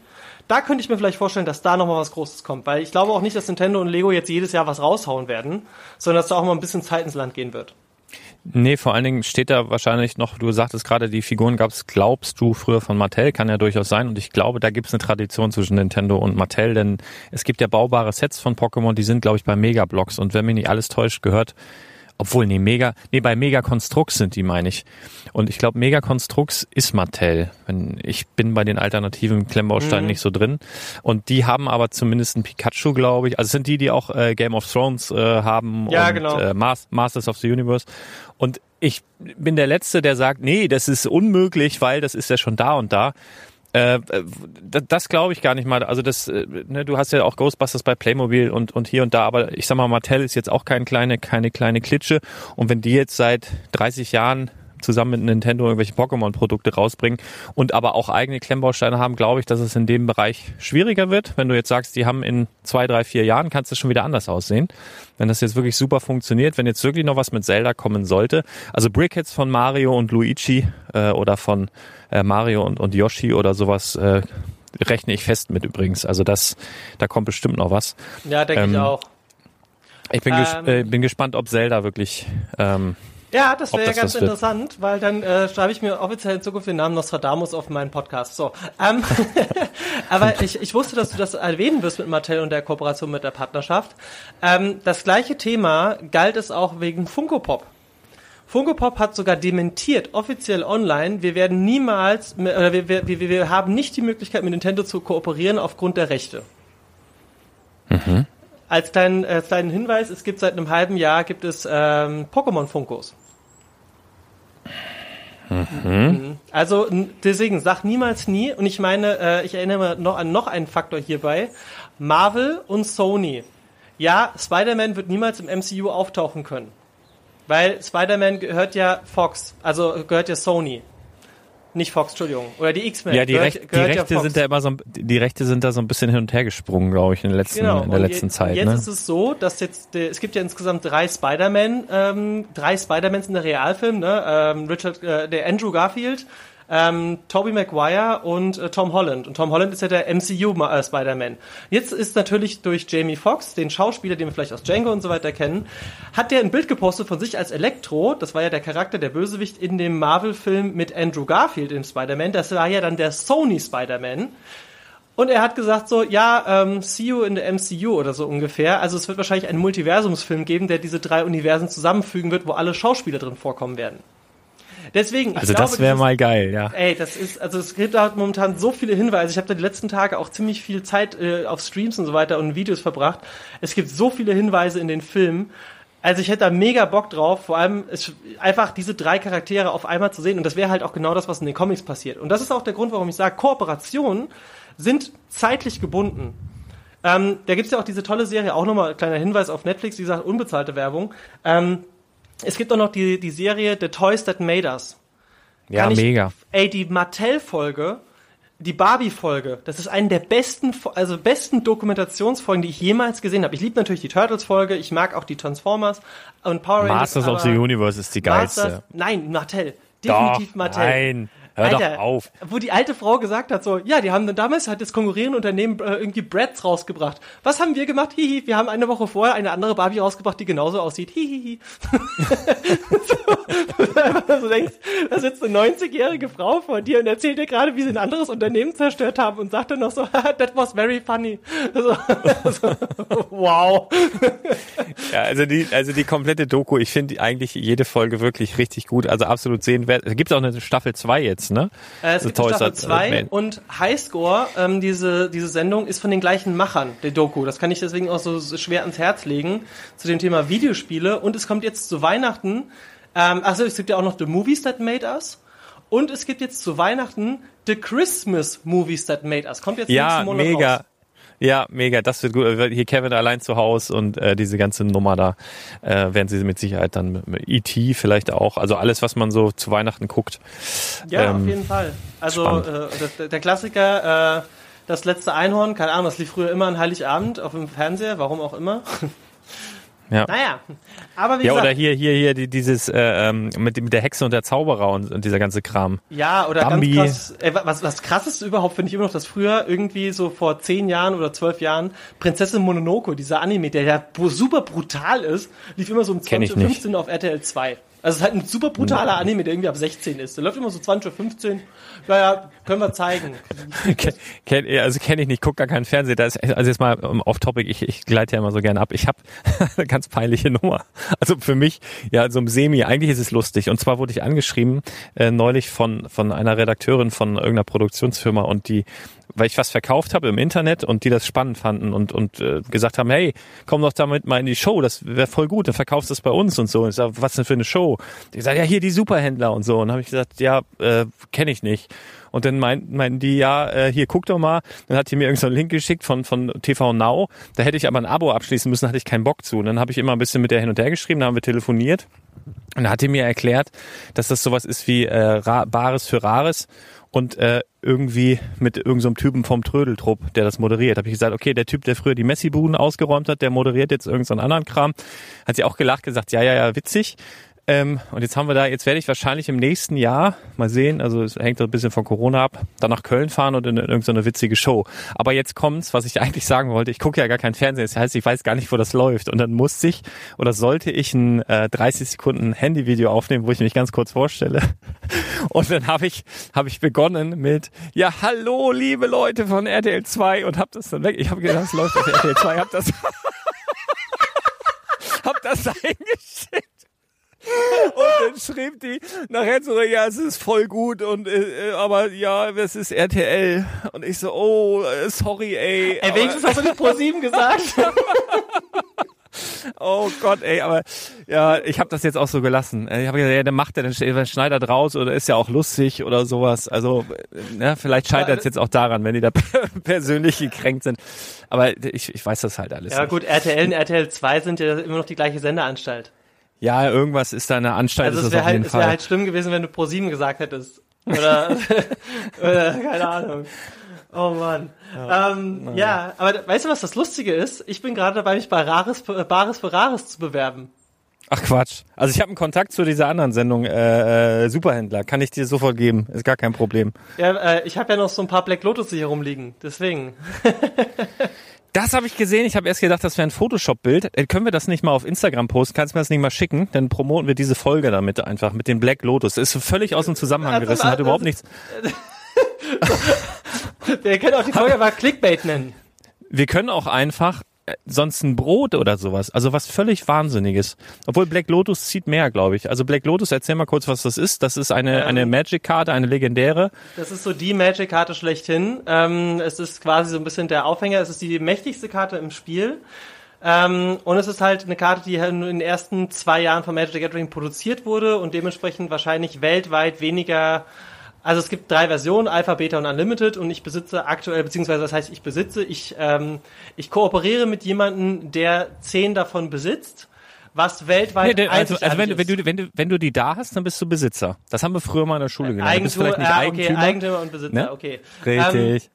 da könnte ich mir vielleicht vorstellen, dass da nochmal was Großes kommt, weil ich glaube auch nicht, dass Nintendo und Lego jetzt jedes Jahr was raushauen werden, sondern dass da auch mal ein bisschen Zeit ins Land gehen wird. Nee, vor allen Dingen steht da wahrscheinlich noch, du sagtest gerade, die Figuren gab's, glaubst du, früher von Mattel, kann ja durchaus sein. Und ich glaube, da gibt's eine Tradition zwischen Nintendo und Mattel, denn es gibt ja baubare Sets von Pokémon, die sind, glaube ich, bei Megablocks. Und wenn mich nicht alles täuscht, gehört, obwohl, nee, Mega, nee, bei Mega Constructs sind die, meine ich. Und ich glaube, Mega Constructs ist Mattel. Wenn, ich bin bei den alternativen Klemmbausteinen Mhm. nicht so drin. Und die haben aber zumindest ein Pikachu, glaube ich. Also es sind die, die auch äh, Game of Thrones äh, haben Ja, und genau. äh, Mas- Masters of the Universe. Und ich bin der Letzte, der sagt, nee, das ist unmöglich, weil das ist ja schon da und da. Äh, äh, das, das glaube ich gar nicht mal. Also das, äh, ne, du hast ja auch Ghostbusters bei Playmobil und und hier und da, aber ich sag mal, Mattel ist jetzt auch kein kleine, keine kleine Klitsche. Und wenn die jetzt seit 30 Jahren zusammen mit Nintendo irgendwelche Pokémon-Produkte rausbringen und aber auch eigene Klemmbausteine haben, glaube ich, dass es in dem Bereich schwieriger wird. Wenn du jetzt sagst, die haben in zwei, drei, vier Jahren, kannst du schon wieder anders aussehen. Wenn das jetzt wirklich super funktioniert, wenn jetzt wirklich noch was mit Zelda kommen sollte. Also Brickheads von Mario und Luigi äh, oder von äh, Mario und, und Yoshi oder sowas äh, rechne ich fest mit übrigens. Also das, da kommt bestimmt noch was. Ja, denke Ähm, ich auch. Ich bin, ges Ähm. äh, bin gespannt, ob Zelda wirklich ähm, Ja, das wäre ja ganz was wird. interessant, weil dann äh, schreibe ich mir offiziell in Zukunft den Namen Nostradamus auf meinen Podcast. So, ähm, (laughs) aber ich, ich wusste, dass du das erwähnen wirst mit Mattel und der Kooperation mit der Partnerschaft. Ähm, das gleiche Thema galt es auch wegen Funko Pop. Funko Pop hat sogar dementiert, offiziell online, wir werden niemals, oder wir, wir, wir, wir haben nicht die Möglichkeit, mit Nintendo zu kooperieren aufgrund der Rechte. Als kleinen, äh, kleinen Hinweis, es gibt seit einem halben Jahr gibt es ähm, Pokémon Funkos. Mhm. Also deswegen sag niemals nie. Und ich meine, äh, ich erinnere noch an noch einen Faktor hierbei: Marvel und Sony. Ja, Spider-Man wird niemals im MCU auftauchen können, weil Spider-Man gehört ja Fox, also gehört ja Sony, nicht Fox, Entschuldigung, oder die X-Men. ja, die, gehört, Recht, die gehört ja Rechte Fox. sind da immer so, die Rechte sind da so ein bisschen hin und her gesprungen, glaube ich, in der letzten, Genau. in der letzten je, Zeit. Jetzt Ne? ist es so, dass jetzt der, es gibt ja insgesamt drei Spider-Man, ähm, drei Spider-Mans in der Realfilm, ne? Ähm, Richard, äh, der Andrew Garfield, ähm, Tobey Maguire und äh, Tom Holland. Und Tom Holland ist ja der MCU Ma- äh, Spider-Man. Jetzt ist natürlich durch Jamie Foxx, den Schauspieler, den wir vielleicht aus Django und so weiter kennen, hat der ein Bild gepostet von sich als Elektro. Das war ja der Charakter, der Bösewicht in dem Marvel-Film mit Andrew Garfield im Spider-Man. Das war ja dann der Sony Spider-Man. Und er hat gesagt so, ja, ähm, see you in der MCU oder so ungefähr. Also es wird wahrscheinlich einen Multiversumsfilm geben, der diese drei Universen zusammenfügen wird, wo alle Schauspieler drin vorkommen werden. Deswegen, ich Also glaube, das wäre mal geil, ja. Ey, das ist, also es gibt da momentan so viele Hinweise. Ich habe da die letzten Tage auch ziemlich viel Zeit äh, auf Streams und so weiter und Videos verbracht. Es gibt so viele Hinweise in den Filmen. Also ich hätte da mega Bock drauf, vor allem es, einfach diese drei Charaktere auf einmal zu sehen. Und das wäre halt auch genau das, was in den Comics passiert. Und das ist auch der Grund, warum ich sage, Kooperationen sind zeitlich gebunden. Ähm, da gibt's ja auch diese tolle Serie, auch nochmal ein kleiner Hinweis auf Netflix, wie gesagt, unbezahlte Werbung. Ähm, es gibt auch noch die, die Serie The Toys That Made Us. Ja, Kann ich- mega. Ey, die Mattel-Folge, die Barbie-Folge, das ist eine der besten, also besten Dokumentationsfolgen, die ich jemals gesehen habe. Ich liebe natürlich die Turtles-Folge, ich mag auch die Transformers und Power Rangers. Masters of the Universe ist die Masters, geilste. nein, Mattel. Doch, Definitiv Mattel. nein. Hör doch auf. Wo die alte Frau gesagt hat, so, ja, die haben dann damals hat das konkurrierende Unternehmen äh, irgendwie Brads rausgebracht. Was haben wir gemacht? Hihi, wir haben eine Woche vorher eine andere Barbie rausgebracht, die genauso aussieht. Hihihi. (laughs) so, (laughs) du denkst, da sitzt eine 90-jährige Frau vor dir und erzählt dir gerade, wie sie ein anderes Unternehmen zerstört haben und sagt dann noch so, (laughs) that was very funny. So, so, wow. Ja, also die, also die komplette Doku, ich finde eigentlich jede Folge wirklich richtig gut, also absolut sehenswert. Es gibt auch eine Staffel 2 jetzt, ne? Äh, es gibt Staffel That 2 Made. und Highscore, ähm, diese, diese Sendung ist von den gleichen Machern, der Doku. Das kann ich deswegen auch so, so schwer ans Herz legen, zu dem Thema Videospiele. Und es kommt jetzt zu Weihnachten, ähm, also es gibt ja auch noch The Movies That Made Us. Und es gibt jetzt zu Weihnachten The Christmas Movies That Made Us. Kommt jetzt Ja, nächsten Monat mega. raus. Ja, mega. Das wird gut. Hier Kevin allein zu Hause und äh, diese ganze Nummer da äh, werden sie mit Sicherheit dann E.T. vielleicht auch. Also alles, was man so zu Weihnachten guckt. Ja, Ähm, auf jeden Fall. Also äh, der, der Klassiker, äh, das letzte Einhorn, keine Ahnung, das lief früher immer an Heiligabend auf dem Fernseher, warum auch immer. (laughs) Ja. Naja, aber wie Ja, gesagt, oder hier, hier, hier, die, dieses äh, ähm, mit, dem, mit der Hexe und der Zauberer und, und dieser ganze Kram. Ja, oder Bambi. ganz krass. Ey, wa- was, was krass ist überhaupt, finde ich immer noch, dass früher irgendwie so vor zehn Jahren oder zwölf Jahren Prinzessin Mononoke, dieser Anime, der ja super brutal ist, lief immer so um Kenn ich 20.15 Uhr auf RTL 2. Also es ist halt ein super brutaler Anime, der irgendwie ab 16 ist. Der läuft immer so 20.15 Uhr. Naja, können wir zeigen. (laughs) Ken, also kenne ich nicht, guck gar keinen Fernseher. Da ist, also jetzt mal um, off topic, ich, ich gleite ja immer so gerne ab. Ich habe (laughs) eine ganz peinliche Nummer. Also für mich, ja, so im Semi, eigentlich ist es lustig. Und zwar wurde ich angeschrieben äh, neulich von, von einer Redakteurin von irgendeiner Produktionsfirma und die weil ich was verkauft habe im Internet und die das spannend fanden und, und äh, gesagt haben, hey, komm doch damit mal in die Show, das wäre voll gut, dann verkaufst du es bei uns und so. Und ich sag, was denn für eine Show? Die sagen, ja, hier die Superhändler und so. Und habe ich gesagt, ja, äh, kenne ich nicht. Und dann meinten, meinten die, ja, äh, hier, guck doch mal. Dann hat die mir irgendeinen so Link geschickt von, von TV Now. Da hätte ich aber ein Abo abschließen müssen, hatte ich keinen Bock zu. Und dann habe ich immer ein bisschen mit der hin und her geschrieben, dann haben wir telefoniert. Und da hat die mir erklärt, dass das sowas ist wie äh, Bares für Rares und äh, irgendwie mit irgendeinem so Typen vom Trödeltrupp, der das moderiert. Habe ich gesagt, okay, der Typ, der früher die Messi-Buden ausgeräumt hat, der moderiert jetzt irgendeinen so anderen Kram. Hat sie auch gelacht, gesagt, ja, ja, ja, witzig. Ähm, und jetzt haben wir da, jetzt werde ich wahrscheinlich im nächsten Jahr, mal sehen, also es hängt ein bisschen von Corona ab, dann nach Köln fahren und in irgendeine witzige Show. Aber jetzt kommt's, was ich (laughs) eigentlich sagen wollte, ich gucke ja gar kein Fernsehen, das heißt, ich weiß gar nicht, wo das läuft. Und dann musste ich oder sollte ich ein äh, 30 Sekunden Handyvideo aufnehmen, wo ich mich ganz kurz vorstelle. (laughs) Und dann habe ich, habe ich begonnen mit, ja, hallo, liebe Leute von RTL 2 und habe das dann weg. Ich habe gedacht, es läuft auf RTL 2, habe das, hab das (laughs) eingeschickt. (laughs) Und dann schrieb die nachher so, ja, es ist voll gut und äh, äh, aber ja, es ist RTL. Und ich so, oh, äh, sorry, ey. Ey, wenigstens hast du nicht pro 7 gesagt. (laughs) Oh Gott, ey, aber ja, ich habe das jetzt auch so gelassen. Ich habe gesagt, ja, dann macht er, dann sch- dann schneidet raus oder ist ja auch lustig oder sowas. Also, äh, ne, vielleicht scheitert es jetzt auch daran, wenn die da (laughs) persönlich gekränkt sind. Aber ich, ich weiß das halt alles. ja nicht. gut, RTL und RTL 2 sind ja immer noch die gleiche Sendeanstalt. Ja, irgendwas ist da eine Anstalt, Also es wäre halt, es wär halt schlimm gewesen, wenn du pro 7 gesagt hättest. Oder, (laughs) oder keine Ahnung. Oh Mann. Ja, ähm, ja aber weißt du, was das Lustige ist? Ich bin gerade dabei, mich bei Rares, äh, Bares für Rares zu bewerben. Ach Quatsch. Also ich habe einen Kontakt zu dieser anderen Sendung, äh, äh, Superhändler. Kann ich dir sofort geben. Ist gar kein Problem. Ja, äh, ich habe ja noch so ein paar Black Lotus hier rumliegen. Deswegen. (laughs) Das habe ich gesehen. Ich habe erst gedacht, das wäre ein Photoshop-Bild. Äh, können wir das nicht mal auf Instagram posten? Kannst du mir das nicht mal schicken? Dann promoten wir diese Folge damit einfach mit dem Black Lotus. Ist völlig aus dem Zusammenhang gerissen, hat also- überhaupt nichts. (laughs) Wir können auch die Folge (laughs) aber Clickbait nennen. Wir können auch einfach sonst ein Brot oder sowas. Also was völlig Wahnsinniges. Obwohl Black Lotus zieht mehr, glaube ich. Also Black Lotus, erzähl mal kurz, was das ist. Das ist eine, eine Magic-Karte, eine legendäre. Das ist so die Magic-Karte schlechthin. Ähm, es ist quasi so ein bisschen der Aufhänger. Es ist die mächtigste Karte im Spiel. Ähm, und es ist halt eine Karte, die halt in den ersten zwei Jahren von Magic the Gathering produziert wurde und dementsprechend wahrscheinlich weltweit weniger Also es gibt drei Versionen, Alpha, Beta und Unlimited und ich besitze aktuell, beziehungsweise das heißt ich besitze, ich, ähm, ich kooperiere mit jemandem, der zehn davon besitzt, was weltweit Nee, also, also wenn, du- wenn, du, wenn, du, wenn du die da hast, dann bist du Besitzer. Das haben wir früher mal in der Schule ist. gelernt. Du bist Eigentum, vielleicht nicht ja, okay, Eigentümer. Eigentümer und Besitzer, Ne? okay. Ähm, Richtig.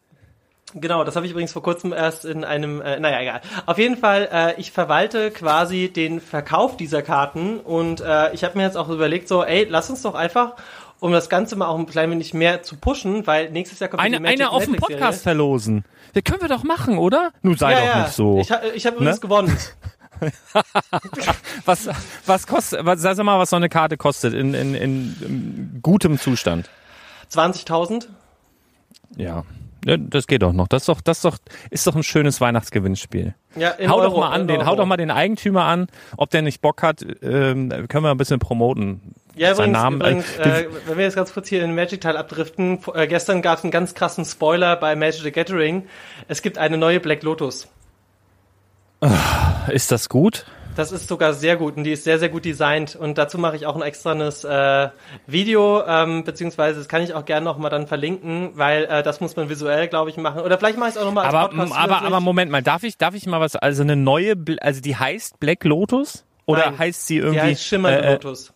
Genau, das habe ich übrigens vor kurzem erst in einem, äh, naja, egal. Auf jeden Fall, äh, ich verwalte quasi den Verkauf dieser Karten und äh, ich habe mir jetzt auch überlegt, so, ey, lass uns doch einfach, um das Ganze mal auch ein klein wenig mehr zu pushen, weil nächstes Jahr kommt ja die eine, Magic eine auf dem. Podcast verlosen. Das können wir doch machen, oder? Nun sei Ja, doch ja, nicht so. ich, ich habe übrigens Ne? gewonnen. (laughs) Was, was kostet, was, sag mal, was so eine Karte kostet in, in, in, gutem Zustand? 20.000. Ja. Ja, Das geht doch noch. Das ist doch, das ist doch, ist doch ein schönes Weihnachtsgewinnspiel. Ja, hau Euro, doch mal an, den, hau Euro. doch mal den Eigentümer an, ob der nicht Bock hat, ähm, können wir ein bisschen promoten. Ja, Sein übrigens, Namen, übrigens äh, äh, wenn wir jetzt ganz kurz hier in den Magic-Teil abdriften, äh, gestern gab es einen ganz krassen Spoiler bei Magic the Gathering. Es gibt eine neue Black Lotus. Ist das gut? Das ist sogar sehr gut und die ist sehr, sehr gut designt. Und dazu mache ich auch ein extranes äh, Video, ähm, beziehungsweise das kann ich auch gerne nochmal dann verlinken, weil äh, das muss man visuell, glaube ich, machen. Oder vielleicht mache ich es auch nochmal als Aber, Podcast. aber, aber Moment mal, darf ich, darf ich mal was, also eine neue, also die heißt Black Lotus? Oder Nein, heißt sie irgendwie? Die heißt Schimmernde äh, äh, Lotus.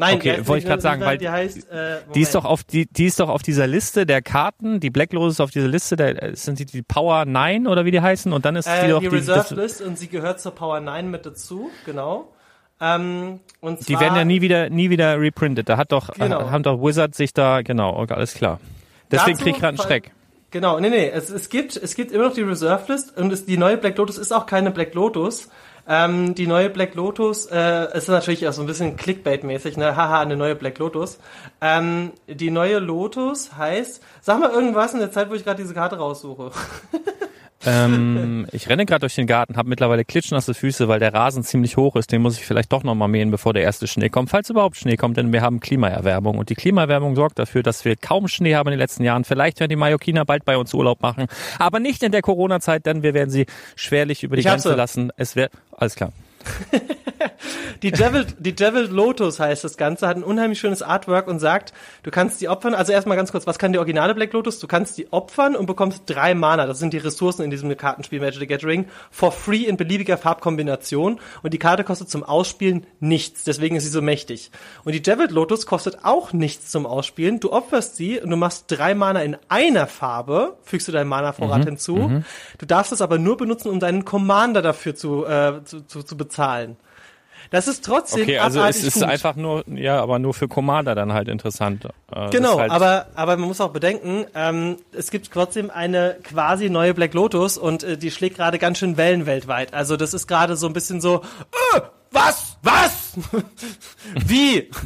Nein, okay, die wollte ich grad sagen, weil die heißt, äh, Die ist doch auf die, die ist doch auf dieser Liste der Karten, die Black Lotus ist auf dieser Liste, der, sind die, die Power 9 oder wie die heißen und dann ist die äh, doch die die, Reserve List und sie gehört zur Power 9 mit dazu, genau. Ähm, und die zwar, werden ja nie wieder, nie wieder reprintet. Da hat doch, Genau. haben doch Wizard sich da, genau, okay, alles klar. Deswegen krieg ich gerade einen Schreck. Genau, nee, nee, es, es gibt, es gibt immer noch die Reserve List und es, die neue Black Lotus ist auch keine Black Lotus. Ähm, die neue Black Lotus, äh, ist natürlich auch so ein bisschen Clickbait-mäßig, ne, haha, eine neue Black Lotus. Ähm, die neue Lotus heißt, sag mal irgendwas in der Zeit, wo ich gerade diese Karte raussuche. (laughs) Ähm, ich renne gerade durch den Garten, habe mittlerweile klitschnasse Füße, weil der Rasen ziemlich hoch ist. Den muss ich vielleicht doch nochmal mähen, bevor der erste Schnee kommt, falls überhaupt Schnee kommt, denn wir haben Klimaerwärmung. Und die Klimaerwärmung sorgt dafür, dass wir kaum Schnee haben in den letzten Jahren. Vielleicht werden die Mallorquiner bald bei uns Urlaub machen, aber nicht in der Corona-Zeit, denn wir werden sie schwerlich über die Ich Grenze lassen. Es wäre alles klar. (laughs) Die Devil, die Devil Lotus heißt das Ganze, hat ein unheimlich schönes Artwork und sagt, du kannst die opfern, also erstmal ganz kurz, was kann die originale Black Lotus? Du kannst die opfern und bekommst drei Mana, das sind die Ressourcen in diesem Kartenspiel Magic the Gathering, for free in beliebiger Farbkombination und die Karte kostet zum Ausspielen nichts, deswegen ist sie so mächtig. Und die Devil Lotus kostet auch nichts zum Ausspielen, du opferst sie und du machst drei Mana in einer Farbe, fügst du deinen Mana-Vorrat hinzu, du darfst es aber nur benutzen, um deinen Commander dafür zu, äh, zu, zu, zu bezahlen. Das ist trotzdem Okay, also es ist gut. einfach nur, ja, aber nur für Commander dann halt interessant. Äh, Genau, halt, aber, aber man muss auch bedenken, ähm, es gibt trotzdem eine quasi neue Black Lotus und äh, die schlägt gerade ganz schön Wellen weltweit. Also das ist gerade so ein bisschen so, äh, was, was, (laughs) wie? (laughs)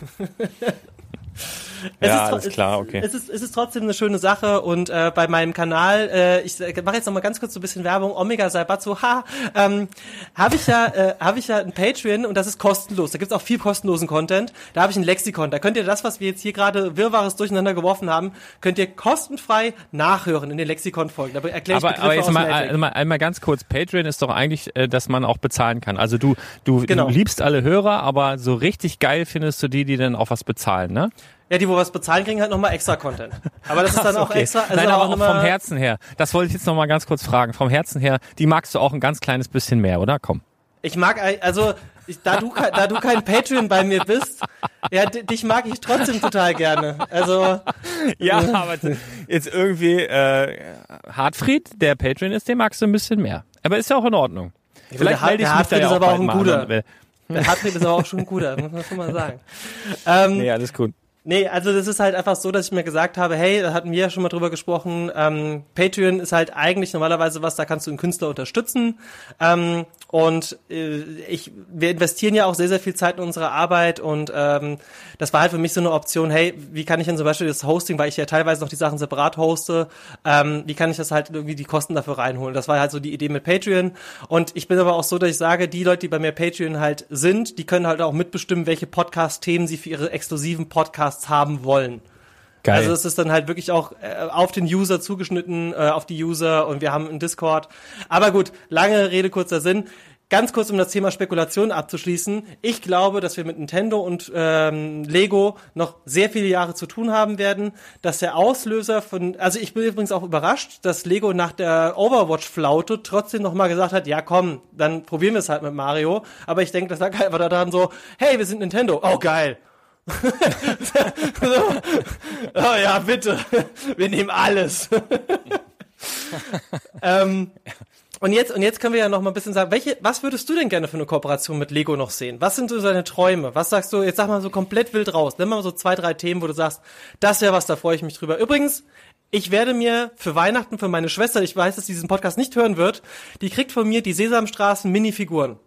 Es Ja, tro- alles klar, okay. Es ist, es ist trotzdem eine schöne Sache und äh, bei meinem Kanal, äh, ich mache jetzt noch mal ganz kurz so ein bisschen Werbung, Omega Saibatsu, (laughs) ha, ähm, habe ich ja, äh, habe ich ja ein Patreon und das ist kostenlos. Da gibt's auch viel kostenlosen Content. Da habe ich ein Lexikon. Da könnt ihr das, was wir jetzt hier gerade Wirrwarres durcheinander geworfen haben, könnt ihr kostenfrei nachhören in den Lexikon-Folgen. Da erkläre ich aber, Begriffe aber jetzt mal, einmal, einmal ganz kurz, Patreon ist doch eigentlich, äh, dass man auch bezahlen kann. Also du, du, Genau. du liebst alle Hörer, aber so richtig geil findest du die, die dann auch was bezahlen, ne? Ja, die, wo was bezahlen, kriegen halt nochmal extra Content. Aber das (laughs) ist dann auch okay. extra. Also Nein, auch aber auch mal- vom Herzen her. Das wollte ich jetzt noch mal ganz kurz fragen. Vom Herzen her, die magst du auch ein ganz kleines bisschen mehr, oder? Komm. Ich mag, also, ich, da du, da du kein (laughs) Patreon bei mir bist, ja, di- dich mag ich trotzdem total gerne. Also, (laughs) Ja, aber jetzt irgendwie äh, Hartfried, der Patreon ist, den magst du ein bisschen mehr. Aber ist ja auch in Ordnung. Vielleicht der melde ich Har- mich der da ja Hartfried ist aber bald auch ein guter. der Hartwig ist aber auch schon ein guter, muss man schon mal sagen. Ähm, Nee, alles gut. Nee, also das ist halt einfach so, dass ich mir gesagt habe, hey, da hatten wir ja schon mal drüber gesprochen, ähm, Patreon ist halt eigentlich normalerweise was, da kannst du einen Künstler unterstützen. Ähm, und äh, ich, wir investieren ja auch sehr, sehr viel Zeit in unsere Arbeit und ähm, das war halt für mich so eine Option, hey, wie kann ich denn zum Beispiel das Hosting, weil ich ja teilweise noch die Sachen separat hoste, ähm, wie kann ich das halt irgendwie die Kosten dafür reinholen? Das war halt so die Idee mit Patreon. Und ich bin aber auch so, dass ich sage, die Leute, die bei mir Patreon halt sind, die können halt auch mitbestimmen, welche Podcast-Themen sie für ihre exklusiven Podcasts haben wollen. Geil. Also es ist dann halt wirklich auch äh, auf den User zugeschnitten, äh, auf die User und wir haben einen Discord. Aber gut, lange Rede, kurzer Sinn. ganz kurz, um das Thema Spekulation abzuschließen. Ich glaube, dass wir mit Nintendo und ähm, Lego noch sehr viele Jahre zu tun haben werden, dass der Auslöser von, also ich bin übrigens auch überrascht, dass Lego nach der Overwatch-Flaute trotzdem noch mal gesagt hat, ja komm, dann probieren wir es halt mit Mario. Aber ich denke, das lag einfach daran so, hey, wir sind Nintendo. Oh, geil. So. (laughs) Oh ja, bitte. Wir nehmen alles. (laughs) ähm, und jetzt, und jetzt können wir ja noch mal ein bisschen sagen, welche, was würdest du denn gerne für eine Kooperation mit Lego noch sehen? Was sind so deine Träume? Was sagst du, jetzt sag mal so komplett wild raus. Nimm mal so zwei, drei Themen, wo du sagst, das wäre was, da freue ich mich drüber. Übrigens, ich werde mir für Weihnachten für meine Schwester, ich weiß, dass sie diesen Podcast nicht hören wird, die kriegt von mir die Sesamstraßen Minifiguren.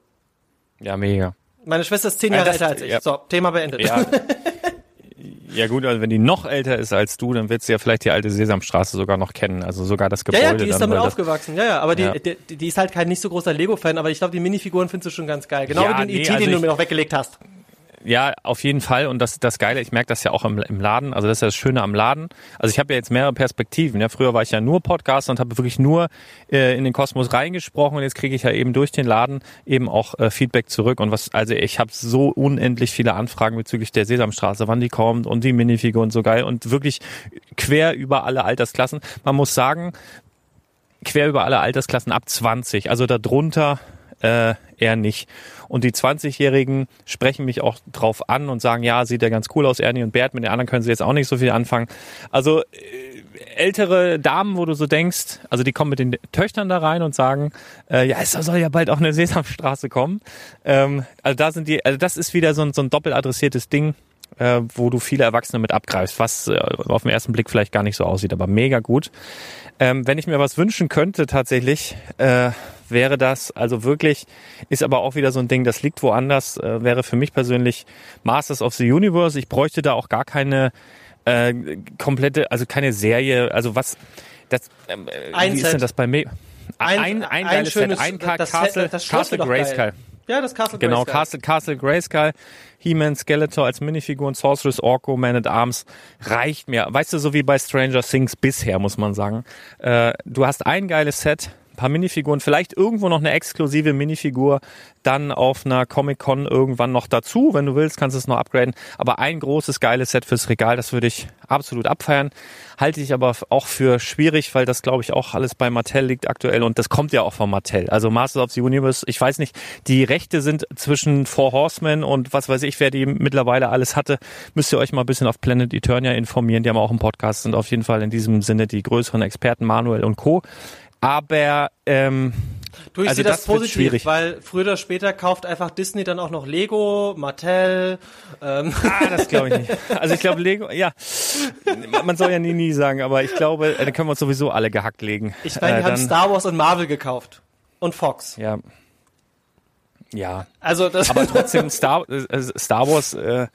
Ja, mega. Meine Schwester ist zehn Jahre Ja, das- älter als ich. ja. So, Thema beendet. Ja. Ja gut, also wenn die noch älter ist als du, dann wird sie ja vielleicht die alte Sesamstraße sogar noch kennen. Also sogar das Ja, Gebäude. ja, die ist dann, damit aufgewachsen. Ja, ja, aber die, Ja. Die, die ist halt kein nicht so großer Lego-Fan, aber ich glaube, die Minifiguren findest du schon ganz geil. Genau Ja, wie den nee, ET, also den du mir noch weggelegt hast. Ja, auf jeden Fall. Und das das Geile, ich merke das ja auch im, im Laden. Also das ist ja das Schöne am Laden. Also ich habe ja jetzt mehrere Perspektiven. Ja, früher war ich ja nur Podcaster und habe wirklich nur äh, in den Kosmos reingesprochen. Und jetzt kriege ich ja eben durch den Laden eben auch äh, Feedback zurück. Und was, also ich habe so unendlich viele Anfragen bezüglich der Sesamstraße, wann die kommt und die Minifigur und so geil. Und wirklich quer über alle Altersklassen. Man muss sagen, quer über alle Altersklassen ab 20. Also darunter äh, eher nicht. Und die 20-Jährigen sprechen mich auch drauf an und sagen, ja, sieht ja ganz cool aus, Ernie und Bert, mit den anderen können sie jetzt auch nicht so viel anfangen. Also äh, ältere Damen, wo du so denkst, also die kommen mit den Töchtern da rein und sagen, äh, ja, es soll ja bald auch eine Sesamstraße kommen. Ähm, also da sind die, also das ist wieder so ein, so ein doppelt Ding, äh, wo du viele Erwachsene mit abgreifst, was äh, auf den ersten Blick vielleicht gar nicht so aussieht, aber mega gut. Ähm, wenn ich mir was wünschen könnte tatsächlich, äh, wäre das also wirklich, ist aber auch wieder so ein Ding, das liegt woanders, äh, wäre für mich persönlich Masters of the Universe. Ich bräuchte da auch gar keine äh, komplette, also keine Serie, also was, das, äh, Ein wie ist denn das bei mir? Ein, ein, ein, geiles schönes- Set, ein das- Castle, das Schloss Castle. Grayskull. Ja, das Castle Genau, Grayskull. Castle, Castle Grayskull, He-Man, Skeletor als Minifiguren, Sorceress, Orko, Man at Arms reicht mir. Weißt du, so wie bei Stranger Things bisher, muss man sagen. Äh, du hast ein geiles Set, paar Minifiguren, vielleicht irgendwo noch eine exklusive Minifigur, dann auf einer Comic-Con irgendwann noch dazu. Wenn du willst, kannst du es noch upgraden. Aber ein großes, geiles Set fürs Regal, das würde ich absolut abfeiern. Halte ich aber auch für schwierig, weil das, glaube ich, auch alles bei Mattel liegt aktuell und das kommt ja auch von Mattel. Also Masters of the Universe, ich weiß nicht, die Rechte sind zwischen Four Horsemen und was weiß ich, wer die mittlerweile alles hatte. Müsst ihr euch mal ein bisschen auf Planet Eternia informieren. Die haben auch einen Podcast, sind auf jeden Fall in diesem Sinne die größeren Experten, Manuel und Co. Aber ähm, Du, ich Also sehe das, das positiv, schwierig. weil früher oder später kauft einfach Disney dann auch noch Lego, Mattel. Ähm, Ah, das glaube ich nicht. Also ich glaube, Lego, ja, man soll ja nie, nie sagen, aber ich glaube, äh, da können wir uns sowieso alle gehackt legen. ich meine, die Äh, haben dann- Star Wars und Marvel gekauft. Und Fox. Ja. Ja. Also das Aber trotzdem, Star, äh, Star Wars äh,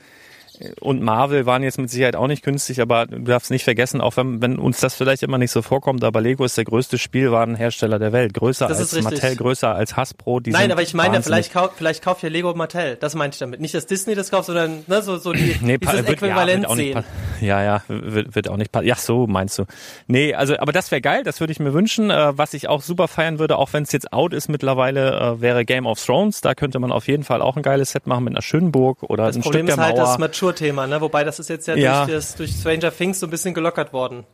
und Marvel waren jetzt mit Sicherheit auch nicht günstig, aber du darfst nicht vergessen, auch wenn, wenn uns das vielleicht immer nicht so vorkommt, aber Lego ist der größte Spielwarenhersteller der Welt. Größer Das als ist. Mattel, größer als Hasbro. Die Nein, aber ich meine, wahnsinnig. vielleicht, kau vielleicht kauft ja Lego Mattel. Das meinte ich damit. Nicht, dass Disney das kauft, sondern ne, so, so die, Nee, dieses wird, ja, Äquivalent nicht sehen. Ja, ja, wird, wird auch nicht passen. Ja, so meinst du. Nee, also, aber das wäre geil, das würde ich mir wünschen. Äh, was ich auch super feiern würde, auch wenn es jetzt out ist mittlerweile, äh, wäre Game of Thrones. Da könnte man auf jeden Fall auch ein geiles Set machen mit einer schönen Burg oder Das ein Problem Stück ist der halt Mauer. das Mature-Thema, ne? Wobei das ist jetzt ja, Ja. Durch, das, durch Stranger Things so ein bisschen gelockert worden.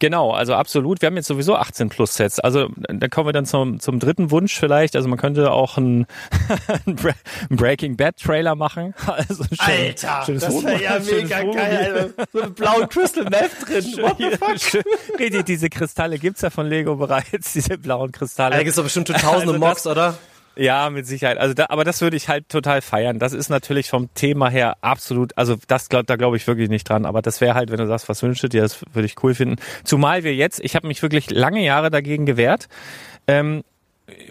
Genau, also absolut. Wir haben jetzt sowieso 18 plus Sets. Also da kommen wir dann zum, zum dritten Wunsch vielleicht. Also man könnte auch einen, (laughs) Breaking Bad Trailer machen. (laughs) Also schön, schönes das wäre ja mega geil. Alter. So einen blauen (laughs) Crystal Meth drin. What the fuck? Schön- Richtig, diese Kristalle gibt's ja von Lego bereits, diese blauen Kristalle. Da gibt's doch bestimmt schon tausende Also Mobs, das- oder? Ja, mit Sicherheit. Also da, aber das würde ich halt total feiern. Das ist natürlich vom Thema her absolut, also das glaub, da glaube ich wirklich nicht dran. Aber das wäre halt, wenn du sagst, was wünschst du dir, das würde ich cool finden. Zumal wir jetzt, ich habe mich wirklich lange Jahre dagegen gewehrt. Ähm,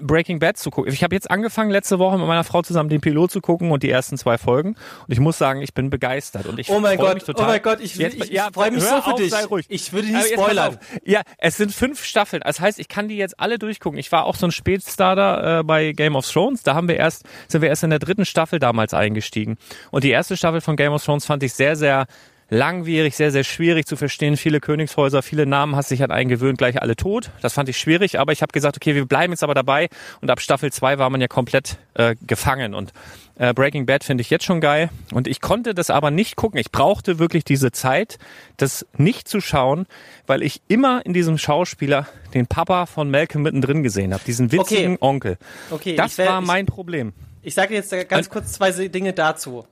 Breaking Bad zu gucken. Ich habe jetzt angefangen, letzte Woche mit meiner Frau zusammen den Pilot zu gucken und die ersten zwei Folgen. Und ich muss sagen, ich bin begeistert. Und ich Oh mein Gott, mich total. oh mein Gott, ich, Jetzt- ich, ich ja, freue mich so für auf, dich. Sei ruhig. Ich würde nicht spoilern. Ja, es sind fünf Staffeln. Das heißt, ich kann die jetzt alle durchgucken. Ich war auch so ein Spätstarter äh, bei Game of Thrones. Da haben wir erst, sind wir erst in der dritten Staffel damals eingestiegen. Und die erste Staffel von Game of Thrones fand ich sehr, sehr langwierig, sehr, sehr schwierig zu verstehen. Viele Königshäuser, viele Namen hast dich an einen gewöhnt, gleich alle tot. Das fand ich schwierig, aber ich habe gesagt, okay, wir bleiben jetzt aber dabei. Und ab Staffel 2 war man ja komplett äh, gefangen. Und äh, Breaking Bad finde ich jetzt schon geil. Und ich konnte das aber nicht gucken. Ich brauchte wirklich diese Zeit, das nicht zu schauen, weil ich immer in diesem Schauspieler den Papa von Malcolm mittendrin gesehen habe. Diesen witzigen Okay. Onkel. Okay, das wär- war mein Problem. Ich sage jetzt ganz kurz zwei Dinge dazu.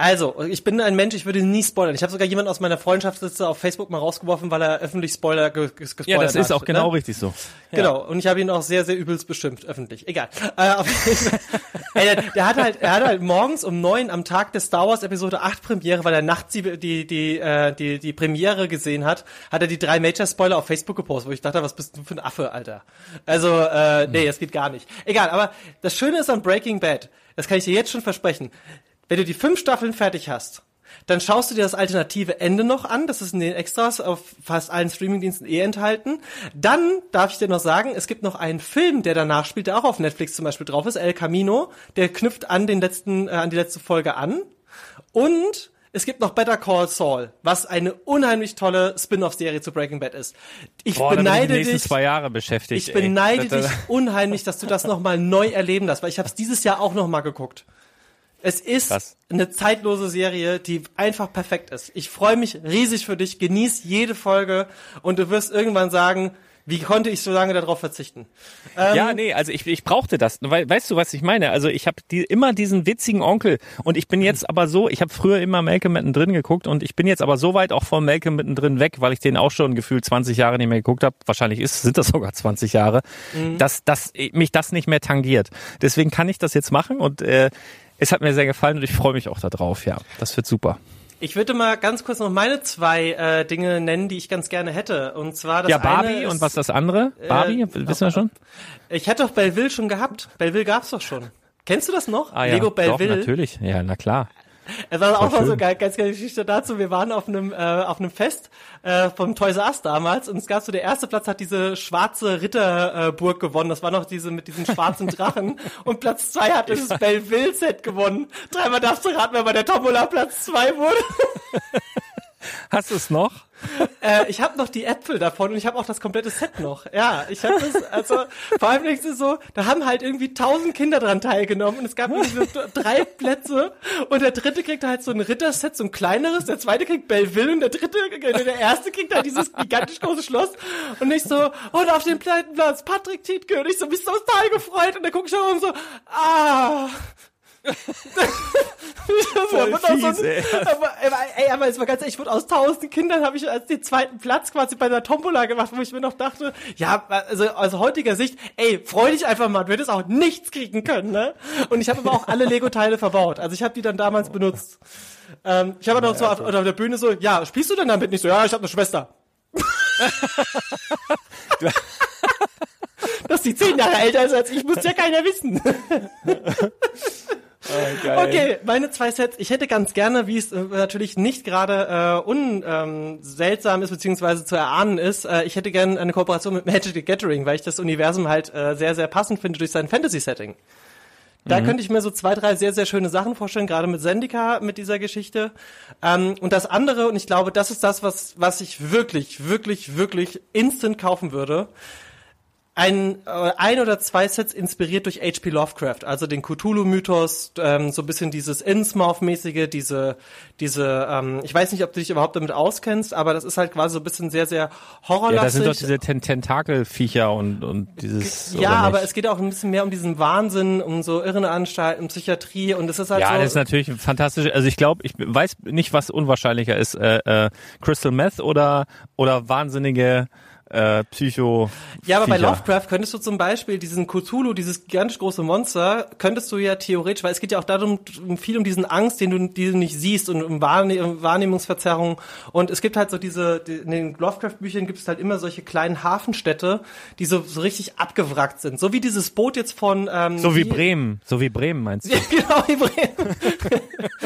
Also, ich bin ein Mensch, ich würde nie spoilern. Ich habe sogar jemanden aus meiner Freundschaftsliste auf Facebook mal rausgeworfen, weil er öffentlich Spoiler ge ge gespoilert Ja, das ist hat, auch genau ne? richtig so. Genau, und ich habe ihn auch sehr, sehr übelst bestimmt, öffentlich. Egal. Äh, (laughs) Ey, der, der hat halt, er hat halt morgens um neun am Tag der Star Wars Episode 8 Premiere, weil er nachts die, die, die, äh, die, die Premiere gesehen hat, hat er die drei Major Spoiler auf Facebook gepostet, wo ich dachte, was bist du für ein Affe, Alter? Also, äh, nee, das geht gar nicht. Egal, aber das Schöne ist an Breaking Bad, das kann ich dir jetzt schon versprechen, wenn du die fünf Staffeln fertig hast, dann schaust du dir das alternative Ende noch an. Das ist in den Extras auf fast allen Streamingdiensten eh enthalten. Dann darf ich dir noch sagen, es gibt noch einen Film, der danach spielt, der auch auf Netflix zum Beispiel drauf ist, El Camino. Der knüpft an den letzten, äh, an die letzte Folge an. Und es gibt noch Better Call Saul, was eine unheimlich tolle Spin-off-Serie zu Breaking Bad ist. Ich Boah, ich beneide nächsten dich. zwei Jahre beschäftigt. Ich ey. beneide Das- dich (laughs) unheimlich, dass du das nochmal neu erleben lässt, weil ich habe es dieses Jahr auch nochmal geguckt. Es ist Krass. eine zeitlose Serie, die einfach perfekt ist. Ich freue mich riesig für dich, genieß jede Folge und du wirst irgendwann sagen, wie konnte ich so lange darauf verzichten? Ähm, Ja, nee, also ich, ich brauchte das. Weil, weißt du, was ich meine? Also ich habe die, immer diesen witzigen Onkel und ich bin jetzt aber so, ich habe früher immer Malcolm mittendrin geguckt und ich bin jetzt aber so weit auch von Malcolm mittendrin weg, weil ich den auch schon gefühlt 20 Jahre nicht mehr geguckt habe. Wahrscheinlich ist, sind das sogar 20 Jahre, dass, dass mich das nicht mehr tangiert. Deswegen kann ich das jetzt machen und äh, es hat mir sehr gefallen und ich freue mich auch darauf. Ja, das wird super. Ich würde mal ganz kurz noch meine zwei äh, Dinge nennen, die ich ganz gerne hätte. Und zwar das ja, Barbie ist, und was das andere? Barbie, wissen wir schon? Ich hätte doch Belleville schon gehabt. Belleville gab's doch schon. Kennst du das noch? Ah, ja, Lego doch, Belleville. natürlich. Ja, na klar. Es war auch mal schön. so geil, ganz geile Geschichte dazu. Wir waren auf einem äh, auf einem Fest äh, vom Toys R Us damals und es gab so der erste Platz hat diese schwarze Ritterburg äh, gewonnen. Das war noch diese mit diesen schwarzen Drachen (laughs) und Platz zwei hat das Belleville Set gewonnen. Dreimal darfst du raten, wer bei der Tombola Platz zwei wurde. (laughs) Hast du es noch? (laughs) äh, ich habe noch die Äpfel davon und ich habe auch das komplette Set noch. Ja, ich habe das, also vor allem ist es so, da haben halt irgendwie tausend Kinder dran teilgenommen und es gab diese drei Plätze und der dritte kriegt halt so ein Ritterset, so ein kleineres, der zweite kriegt Belleville und der dritte, äh, der erste kriegt halt dieses gigantisch große Schloss und ich so, und auf dem zweiten Platz Patrick Tietke und ich so, mich so total gefreut und dann guck ich auch und so, ah. Voll fies, ey. aber, ey, aber jetzt mal ganz ehrlich, ich wurde aus tausend Kindern habe ich als den zweiten Platz quasi bei der Tombola gemacht, wo ich mir noch dachte, ja, also aus heutiger Sicht, ey, freu dich einfach mal, du hättest auch nichts kriegen können, ne? Und ich habe aber auch alle Lego-Teile verbaut. Also ich habe die dann damals benutzt. Ähm, ich habe dann so auf, auf der Bühne so, ja, spielst du denn damit nicht so? Ja, ich habe eine Schwester. (laughs) Dass die zehn Jahre älter ist als ich, muss ja keiner wissen. (laughs) Okay, meine zwei Sets. Ich hätte ganz gerne, wie es äh, natürlich nicht gerade äh, un, ähm, ist, beziehungsweise zu erahnen ist, äh, ich hätte gerne eine Kooperation mit Magic the Gathering, weil ich das Universum halt äh, sehr, sehr passend finde durch sein Fantasy-Setting. Da könnte ich mir so zwei, drei sehr, sehr schöne Sachen vorstellen, gerade mit Zendika, mit dieser Geschichte. Ähm, und das andere, und ich glaube, das ist das, was, was ich wirklich, wirklich, wirklich instant kaufen würde. Ein, äh, ein oder zwei Sets inspiriert durch H.P. Lovecraft, also den Cthulhu-Mythos, ähm, so ein bisschen dieses Innsmouth-mäßige, diese, diese, ähm, ich weiß nicht, ob du dich überhaupt damit auskennst, aber das ist halt quasi so ein bisschen sehr, sehr Ja, horrorlastig. da sind doch diese Ten Tentakelviecher und, und dieses. ja, aber es geht auch ein bisschen mehr um diesen Wahnsinn, um so Irrenanstalten, Psychiatrie und es ist halt Ja, so. das ist natürlich fantastisch. Also ich glaube, ich weiß nicht, was unwahrscheinlicher ist. Äh, äh, Crystal Meth oder, oder wahnsinnige äh, Psycho. Ja, aber bei. Lovecraft könntest du zum Beispiel diesen Cthulhu, dieses gigantisch große Monster, könntest du ja theoretisch, weil es geht ja auch darum, um viel um diesen Angst, den du, die du nicht siehst und um Wahrne Wahrnehmungsverzerrung. Und es gibt halt so diese, die, in den Lovecraft-Büchern gibt es halt immer solche kleinen Hafenstädte, die so, so richtig abgewrackt sind. So wie dieses Boot jetzt von... Ähm, So wie Bremen. So wie Bremen meinst du? Ja, (laughs) genau, wie Bremen.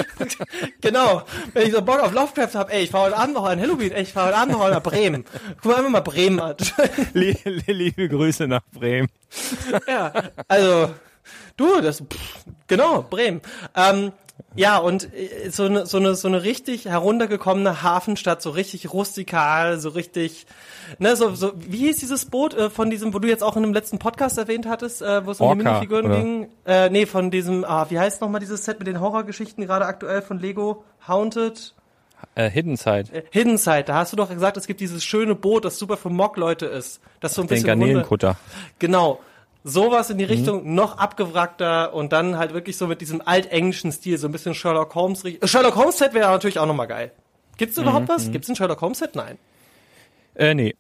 (laughs) genau. Wenn ich so Bock auf Lovecraft habe, ey, ich fahr heute Abend noch an Halloween, ey, ich fahr heute Abend noch nach Bremen. Guck mal einfach mal Bremen (laughs) Lie- Liebe Grüße nach Bremen. (laughs) Ja, also du, das pff, genau Bremen. Ähm, Ja, und äh, so eine, so eine, so eine richtig heruntergekommene Hafenstadt, so richtig rustikal, so richtig, ne, so, so, wie hieß dieses Boot äh, von diesem, wo du jetzt auch in einem letzten Podcast erwähnt hattest, äh, wo es um die Orca, Minifiguren oder? ging? Äh, nee, von diesem, ah, wie heißt nochmal dieses Set mit den Horrorgeschichten gerade aktuell von Lego? Haunted? Äh, Hidden Side. Äh, Hidden Side, da hast du doch gesagt, es gibt dieses schöne Boot, das super für Mock-Leute ist. Das so ein Den bisschen runter- Garnelenkutter. Genau. Sowas in die Mhm. Richtung, noch abgewrackter und dann halt wirklich so mit diesem altenglischen Stil, so ein bisschen Sherlock Holmes. Äh, Sherlock Holmes Set wäre natürlich auch nochmal geil. Gibt's Mhm, überhaupt was? Gibt's ein Sherlock Holmes Set? Nein. Äh, nee.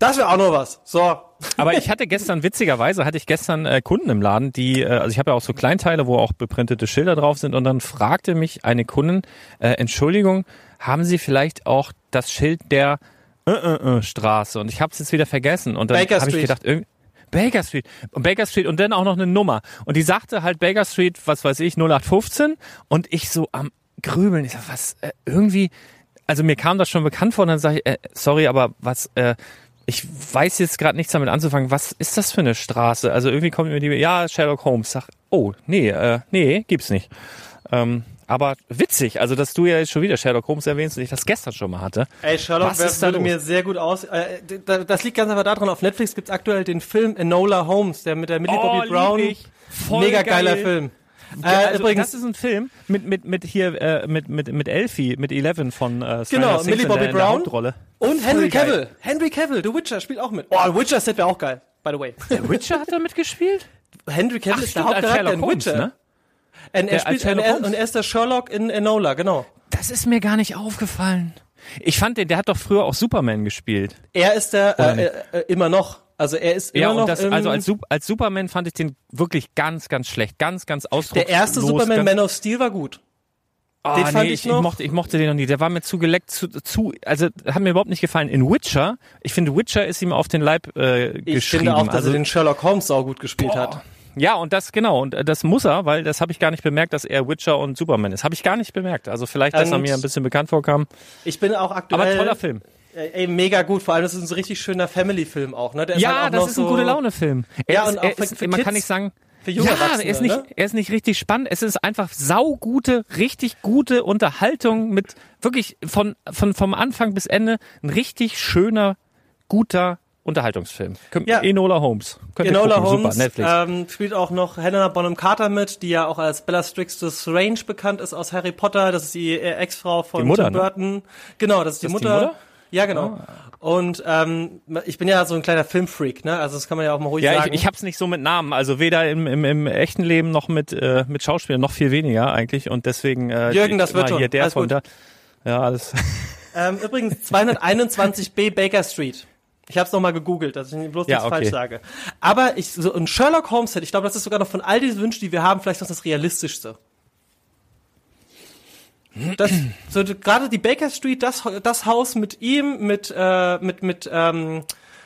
Das wäre auch noch was. So. (laughs) Aber ich hatte gestern, witzigerweise, hatte ich gestern äh, Kunden im Laden, die, äh, also ich habe ja auch so Kleinteile, wo auch beprintete Schilder drauf sind und dann fragte mich eine Kundin, äh, Entschuldigung, haben Sie vielleicht auch das Schild der äh, äh, äh, Straße? Und ich habe es jetzt wieder vergessen. Und dann Baker habe ich Street. gedacht, irgend Baker Street. Und Baker Street und dann auch noch eine Nummer. Und die sagte halt Baker Street, was weiß ich, 0815 und ich so am Grübeln. Ich sag, was, äh, irgendwie, also mir kam das schon bekannt vor und dann sage ich, äh, sorry, aber was, äh, ich weiß jetzt gerade nichts damit anzufangen. Was ist das für eine Straße? Also irgendwie kommt mir die, ja, Sherlock Holmes. Sag, oh, nee, äh, nee, gibt's nicht. Ähm, aber witzig, also dass du ja jetzt schon wieder Sherlock Holmes erwähnst und ich das gestern schon mal hatte. Ey, Sherlock Was ist würde mir sehr gut aus. Äh, das liegt ganz einfach daran, auf Netflix gibt's aktuell den Film Enola Holmes, der mit der Millie Bobby Oh, lieb Brown. Mega geiler geil. Film. Äh, also, übrigens, das ist ein Film mit mit mit hier äh, mit mit mit Elfie, mit Eleven von äh, Stranger Genau, Things Millie in Bobby der, in der Brown. Hauptrolle. und Henry geil. Cavill. Henry Cavill, The Witcher, spielt auch mit. Oh, Witcher Set wäre auch geil, by the way. Der Witcher hat da mitgespielt? Henry Cavill Ach, ist der Hauptcharakter in Witcher. ne? Und er, spielt, und, Sherlock er, und er ist der Sherlock in Enola, genau. Das ist mir gar nicht aufgefallen. Ich fand den, der hat doch früher auch Superman gespielt. Er ist der, äh, äh, immer noch. Also er ist immer Ja, noch und das, also als, als Superman fand ich den wirklich ganz, ganz schlecht. Ganz, ganz ausdruckslos. der erste Superman Man of Steel war gut. Ah, den fand nee, ich ich, noch. mochte, ich mochte den noch nie. Der war mir zu geleckt, zu, zu also hat mir überhaupt nicht gefallen. In Witcher, ich finde Witcher ist ihm auf den Leib äh, Ich geschrieben. finde auch, dass also, er den Sherlock Holmes sau gut gespielt Boah. hat. Ja, und das genau, und äh, das muss er, weil das habe ich gar nicht bemerkt, dass er Witcher und Superman ist. Habe ich gar nicht bemerkt. Also vielleicht, dass er Und- mir ein bisschen bekannt vorkam. Ich bin auch aktuell. Aber toller Film. Ey, ey, mega gut. Vor allem, das ist ein richtig schöner Family-Film auch, ne? Der Ja, halt auch das ist ein so gute Laune-Film. Er Ja, ist, und auch er für- ist, für man kann Kids, nicht sagen, ja, er ist nicht, ne? er ist nicht richtig spannend. Es ist einfach saugute, richtig gute Unterhaltung mit wirklich von, von, vom Anfang bis Ende ein richtig schöner, guter Unterhaltungsfilm. Ja. Enola Holmes. Könnt Enola gucken. Holmes Super, Netflix. ähm, spielt auch noch Helena Bonham Carter mit, die ja auch als Bellatrix Strange bekannt ist aus Harry Potter. Das ist die äh, Ex-Frau von Mutter, Tim ne? Burton. Genau, das ist die, Das ist die Mutter. Mutter? Ja, genau. Und ähm, ich bin ja so ein kleiner Filmfreak, ne? Also das kann man ja auch mal ruhig ja, sagen. ich, ich hab's nicht so mit Namen, also weder im, im, im echten Leben noch mit, äh, mit Schauspielern, noch viel weniger eigentlich und deswegen äh, Jürgen, das wird schon. hier der Alles von gut. da. Ja, alles. ähm, übrigens (laughs) 221b Baker Street. Ich habe es nochmal gegoogelt, dass ich bloß Ja, nichts okay. falsch sage. Aber ich so ein Sherlock Holmes Set, ich glaube, das ist sogar noch von all diesen Wünschen, die wir haben, vielleicht noch das realistischste. Das, so gerade die Baker Street, das, das Haus mit ihm, mit äh, mit mit ähm,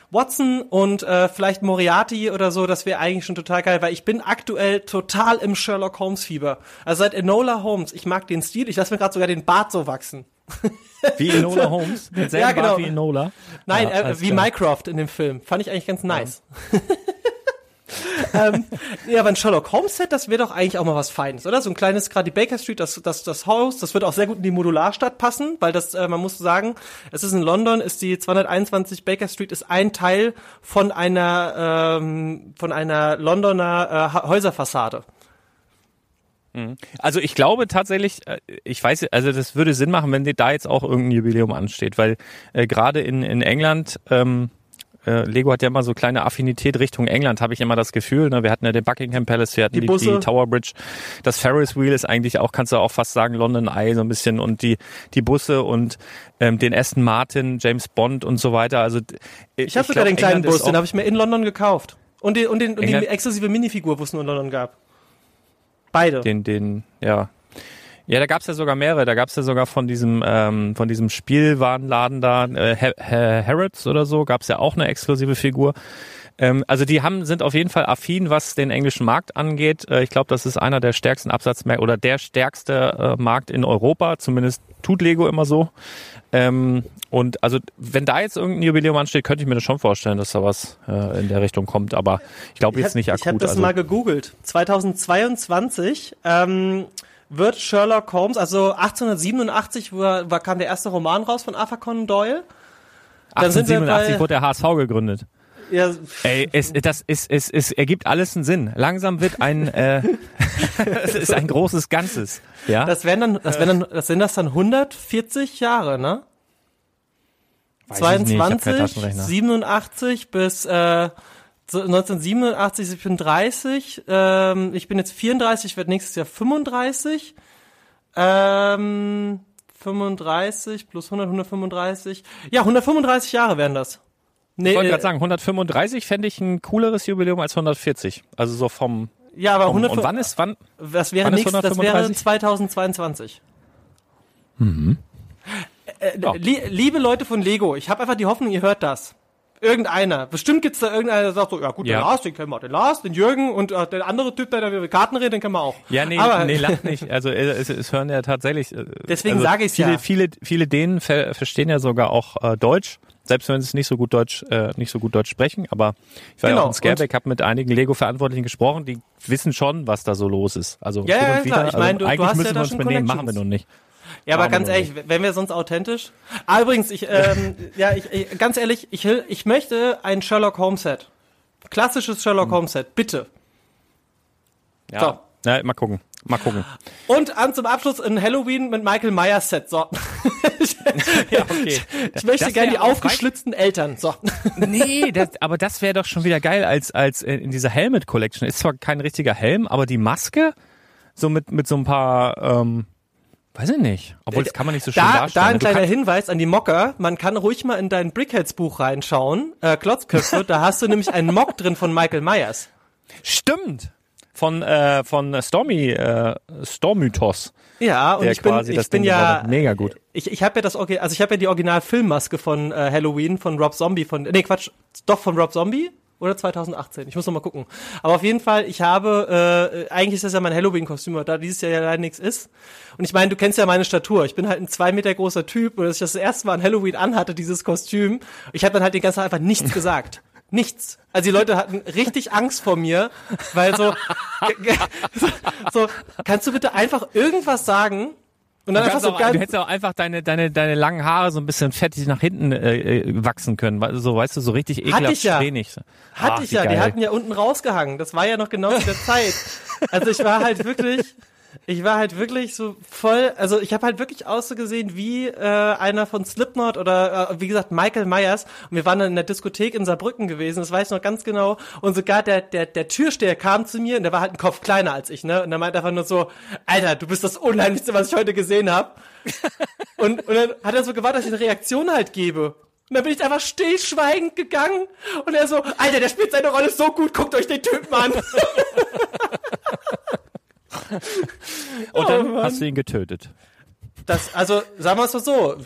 Watson und äh, vielleicht Moriarty oder so, das wäre eigentlich schon total geil, weil ich bin aktuell total im Sherlock Holmes Fieber. Also seit Enola Holmes, ich mag den Stil, ich lasse mir gerade sogar den Bart so wachsen. Wie Enola (laughs) Holmes. Denselben Ja, genau. Bart wie Enola. Nein, Ja, äh, wie klar. Mycroft in dem Film. Fand ich eigentlich ganz nice. (laughs) ähm, ja, aber ein Sherlock Holmes Set, das wäre doch eigentlich auch mal was Feines, oder? So ein kleines, gerade die Baker Street, das, das, das Haus, das wird auch sehr gut in die Modularstadt passen, weil das, äh, man muss sagen, es ist in London, ist die 221 Baker Street ist ein Teil von einer, ähm, von einer Londoner äh, Häuserfassade. Also ich glaube tatsächlich, äh, ich weiß, also das würde Sinn machen, wenn da jetzt auch irgendein Jubiläum ansteht, weil äh, gerade in, in England, ähm, äh, Lego hat ja immer so kleine Affinität Richtung England, habe ich immer das Gefühl. Ne? Wir hatten ja den Buckingham Palace, wir hatten Die die, die, Tower Bridge, das Ferris Wheel ist eigentlich auch, kannst du auch fast sagen, London Eye so ein bisschen und die die Busse und ähm, den Aston Martin, James Bond und so weiter. Also Ich habe sogar den kleinen Bus, den habe ich mir in London gekauft. Und, den, und, den, und die England- exklusive Minifigur, wo es nur in London gab. Beide. den, den, ja. Ja, da gab's ja sogar mehrere. Da gab's ja sogar von diesem, ähm, von diesem Spielwarenladen da, äh, Ha- Ha- Harrods oder so, gab's ja auch eine exklusive Figur. Ähm, also die haben, sind auf jeden Fall affin, was den englischen Markt angeht. Äh, ich glaube, das ist einer der stärksten Absatzmärkte oder der stärkste äh, Markt in Europa. Zumindest tut Lego immer so. Ähm, und also, wenn da jetzt irgendein Jubiläum ansteht, könnte ich mir das schon vorstellen, dass da was äh, in der Richtung kommt. Aber ich glaube jetzt nicht akut. Ich habe das also, mal gegoogelt. 2022 ähm, wird Sherlock Holmes, also 1887 war, war, kam der erste Roman raus von Arthur Conan Doyle. Dann sind wir 1887 bei- wurde der HSV gegründet. Ja, Ey, es, das ist, es, es ergibt alles einen Sinn. Langsam wird ein, äh, (laughs) es ist ein großes Ganzes. Ja. das wären dann, das wären dann, das sind das dann 140 Jahre, ne? Weiß ich nicht, ich hab keinen 22, Taschenrechner. 87 bis äh, so 1987, ich bin 30, ähm, ich bin jetzt 34, werde nächstes Jahr 35. Ähm, 35 plus 100, 135. Ja, 135 Jahre wären das. Nee, Ich wollte äh, gerade sagen, 135 fände ich ein cooleres Jubiläum als 140. Also so vom, ja, aber vom 100, und wann ist wann? das wäre wann ist nächstes, das wäre 135? 2022. Äh, Ja. li liebe Leute von Lego, ich habe einfach die Hoffnung, ihr hört das. Irgendeiner. Bestimmt gibt's da irgendeiner, der sagt so, ja gut, Ja. den Lars, den kennen wir, den Lars, den Jürgen und äh, der andere Typ, der da über Karten redet, den kennen wir auch. Ja, nee, Aber, nee, lach (laughs) nicht. Also äh, es, es hören ja tatsächlich. äh, Deswegen also sage ich's viele, ja. Viele, viele denen ver verstehen ja sogar auch äh, Deutsch, selbst wenn sie es nicht so gut Deutsch, äh, nicht so gut Deutsch sprechen. Aber ich war ja Genau, auch in Scareback, habe mit einigen Lego-Verantwortlichen gesprochen, die wissen schon, was da so los ist. Also Ja, ja, wieder. Ich meine, du- du also, eigentlich hast ja müssen da schon benehmen, machen wir nun nicht. Ja, aber ganz ehrlich, wenn wir sonst authentisch. Ah, übrigens, ich, ähm, ja, ich, ich, ganz ehrlich, ich, ich möchte ein Sherlock Holmes Set. Klassisches Sherlock Holmes Set, bitte. Ja. So. Ja, mal gucken. Mal gucken. Und an zum Abschluss ein Halloween mit Michael Myers Set. So. (laughs) Ja, okay. Ich möchte gerne die aufgeschlitzten Eltern. So. Nee, (laughs) das, aber das wäre doch schon wieder geil als als in dieser Helmet Collection. Ist zwar kein richtiger Helm, aber die Maske so mit mit so ein paar ähm, weiß ich nicht. Obwohl das kann man nicht so schön Da, darstellen. da ein Du kleiner Hinweis an die Mocker. Man kann ruhig mal in dein Brickheads Buch reinschauen. Äh, Klotzköpfe, da hast du nämlich einen Mock drin von Michael Myers. Stimmt. Von äh, von Stormy äh, Stormythos. Ja, und ich bin, ich das bin ja. Mega gut. Ich, ich habe ja das also ich habe ja die Original Filmmaske von äh, Halloween von Rob Zombie von nee Quatsch, doch von Rob Zombie oder 2018. Ich muss noch mal gucken. Aber auf jeden Fall, ich habe äh, eigentlich ist das ja mein Halloween Kostüm, da dieses Jahr ja leider nichts ist. Und ich meine, du kennst ja meine Statur. Ich bin halt ein zwei Meter großer Typ und als ich das erste Mal an Halloween anhatte, dieses Kostüm, ich habe dann halt den ganzen Tag einfach nichts (laughs) gesagt. Nichts. Also die Leute hatten richtig Angst vor mir, weil so, (laughs) so, kannst du bitte einfach irgendwas sagen? Und dann Du, einfach so auch, ganz, du hättest auch einfach deine, deine, deine langen Haare so ein bisschen fettig nach hinten äh, äh, wachsen können. So, weißt du, so richtig ekelhaft ich ja. strähnig. Hatte Ach, ich ja, die geil. hatten ja unten rausgehangen. Das war ja noch genau zu der (laughs) Zeit. Also ich war halt wirklich, ich war halt wirklich so voll, also ich habe halt wirklich ausgesehen wie äh, einer von Slipknot oder äh, wie gesagt Michael Myers. Und wir waren dann in der Diskothek in Saarbrücken gewesen, das weiß ich noch ganz genau. Und sogar der, der, der Türsteher kam zu mir und der war halt ein Kopf kleiner als ich, ne? Und der meinte einfach nur so, Alter, du bist das Unheimlichste, was ich heute gesehen habe. (laughs) Und, und dann hat er so gewartet, dass ich eine Reaktion halt gebe. Und dann bin ich einfach stillschweigend gegangen und er so, Alter, der spielt seine Rolle so gut, guckt euch den Typen an. (laughs) Und dann Oh, Mann. hast du ihn getötet. Das, also, sagen wir es mal so.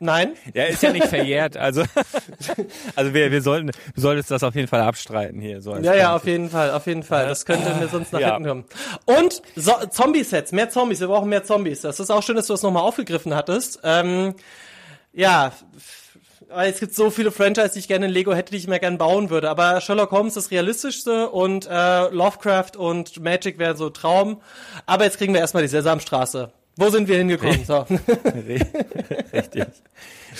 Nein. Ja, ist ja nicht verjährt. Also, (laughs) also wir, wir sollten, du solltest das auf jeden Fall abstreiten hier. So als Ja, ja, Fan. auf jeden Fall, auf jeden Fall. Das könnte mir sonst nach Ja. hinten kommen. Und so, Zombie-Sets, mehr Zombies, wir brauchen mehr Zombies. Das ist auch schön, dass du das nochmal aufgegriffen hattest. Ähm, ja, weil es gibt so viele Franchise, die ich gerne in Lego hätte, die ich mir gerne bauen würde. Aber Sherlock Holmes ist das realistischste und äh, Lovecraft und Magic wären so Traum. Aber jetzt kriegen wir erstmal die Sesamstraße. Wo sind wir hingekommen? So. (laughs) Richtig.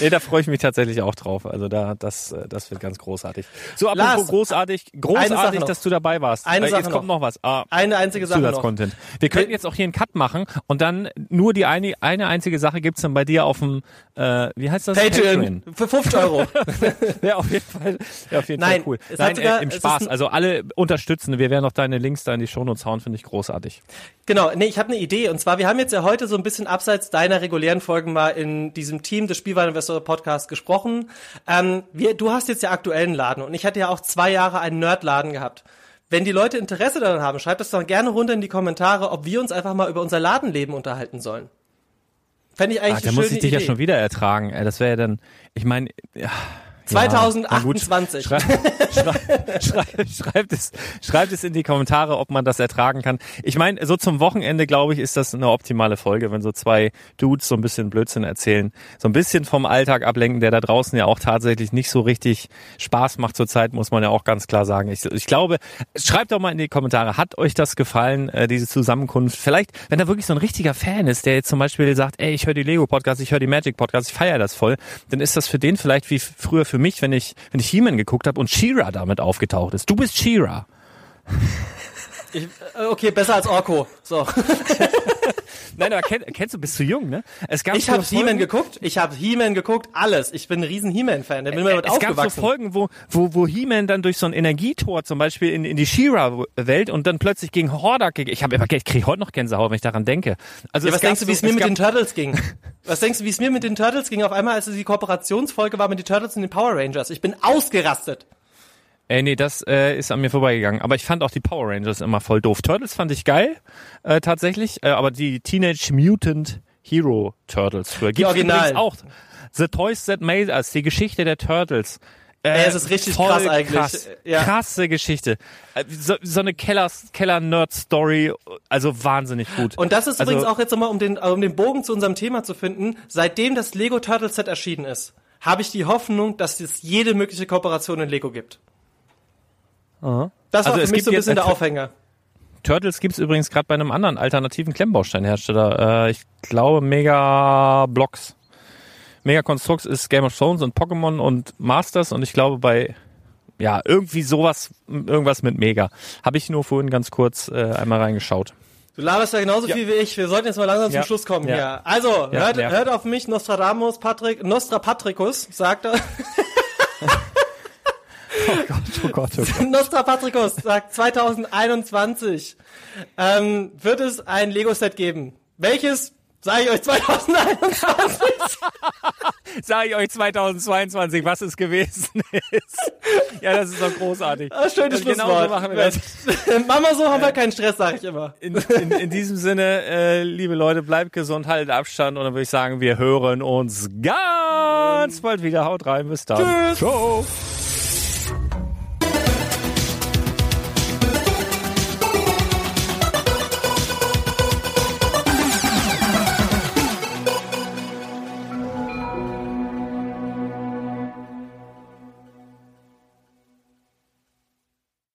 Nee, da freue ich mich tatsächlich auch drauf. Also da, das, äh, das wird ganz großartig. So, apropos großartig, großartig, noch. dass du dabei warst. Eine Äh, Sache jetzt kommt noch. noch was. Ah, Eine einzige Sache noch. Zusatzcontent. Wir könnten jetzt auch hier einen Cut machen und dann nur die eine, eine einzige Sache gibt's dann bei dir auf dem, äh, wie heißt das? Patreon für 50 Euro. (laughs) Ja, auf jeden Fall. Ja, auf jeden Nein, Fall cool. Nein, sogar- äh, im Spaß. Also alle unterstützen. Wir werden noch deine Links da in die Shownotes hauen, finde ich großartig. Genau, nee, ich habe eine Idee. Und zwar, wir haben jetzt ja heute so ein bisschen abseits deiner regulären Folgen mal in diesem Team des Spielwareninvestor Podcast gesprochen. Ähm, wir, du hast jetzt ja aktuellen Laden und ich hatte ja auch zwei Jahre einen Nerdladen gehabt. Wenn die Leute Interesse daran haben, schreibt es doch gerne runter in die Kommentare, ob wir uns einfach mal über unser Ladenleben unterhalten sollen. Fände ich eigentlich Ah, da muss ich dich Idee. ja schon wieder ertragen. Das wäre ja dann, ich meine, ja, 2028. Schrei, schrei, schrei, schreibt, es, schreibt es in die Kommentare, ob man das ertragen kann. Ich meine, so zum Wochenende, glaube ich, ist das eine optimale Folge, wenn so zwei Dudes so ein bisschen Blödsinn erzählen. So ein bisschen vom Alltag ablenken, der da draußen ja auch tatsächlich nicht so richtig Spaß macht zurzeit, muss man ja auch ganz klar sagen. Ich, ich glaube, schreibt doch mal in die Kommentare, hat euch das gefallen, äh, diese Zusammenkunft? Vielleicht, wenn da wirklich so ein richtiger Fan ist, der jetzt zum Beispiel sagt, ey, ich höre die Lego-Podcast, ich höre die Magic-Podcast, ich feiere das voll, dann ist das für den vielleicht wie früher für mich, wenn ich, wenn ich He-Man geguckt habe und She-Ra damit aufgetaucht ist. Du bist She-Ra. Äh, okay, besser als Orko. So. (laughs) Nein, aber kenn, kennst du, bist zu jung, ne? Es gab Ich habe He-Man geguckt, ich habe He-Man geguckt, alles. Ich bin ein riesen He-Man-Fan, der bin immer mit es gab so. Folgen, wo, wo, wo He-Man dann durch so ein Energietor zum Beispiel in, in die She-Ra-Welt und dann plötzlich gegen Hordak ge- Ich habe immer, ich kriege heute noch Gänsehaut, wenn ich daran denke. Also ja, was denkst du, wie es mir mit den Turtles ging? Was denkst du, wie es mir mit den Turtles ging? Auf einmal, als es die Kooperationsfolge war mit den Turtles und den Power Rangers. Ich bin ausgerastet. Ey, nee, das äh, ist an mir vorbeigegangen. Aber ich fand auch die Power Rangers immer voll doof. Turtles fand ich geil, äh, tatsächlich. Äh, aber die Teenage Mutant Hero Turtles früher. Gibt's Originalen. übrigens auch. The Toys That Made Us, die Geschichte der Turtles. Äh, es ist richtig voll krass eigentlich. Krass. Ja. Krasse Geschichte. Äh, So, so eine Keller, Keller-Nerd-Story. Also wahnsinnig gut. Und das ist Also- übrigens auch jetzt nochmal, um den, um den Bogen zu unserem Thema zu finden, seitdem das Lego Turtle Set erschienen ist, habe ich die Hoffnung, dass es jede mögliche Kooperation in Lego gibt. Das war Also für es mich gibt so ein bisschen der Aufhänger. Turtles gibt's übrigens gerade bei einem anderen alternativen Klemmbausteinhersteller. Äh, ich glaube Mega Blocks. Mega Constructs ist Game of Thrones und Pokémon und Masters und ich glaube bei ja irgendwie sowas irgendwas mit Mega. Habe ich nur vorhin ganz kurz äh, einmal reingeschaut. Du laberst ja genauso viel wie ich. Wir sollten jetzt mal langsam Ja. zum Schluss kommen Ja. hier. Also, Ja, hört, ja. hört auf mich, Nostradamus, Patrick, Nostra Patricus, sagt er. (laughs) Oh Gott, oh Gott, oh Gott. Nostra Patricus sagt 2021 ähm, wird es ein Lego-Set geben. Welches, sage ich euch 2021? Sag ich euch 2022, (laughs) was es gewesen ist. Ja, das ist doch großartig. Ah, schönes Und genau so Schlusswort. machen wir das. Mama, so haben wir keinen Stress, sage ich immer. In, in, in diesem Sinne, äh, liebe Leute, bleibt gesund, haltet Abstand und dann würde ich sagen, wir hören uns ganz bald wieder. Haut rein, bis dann. Tschüss. Ciao.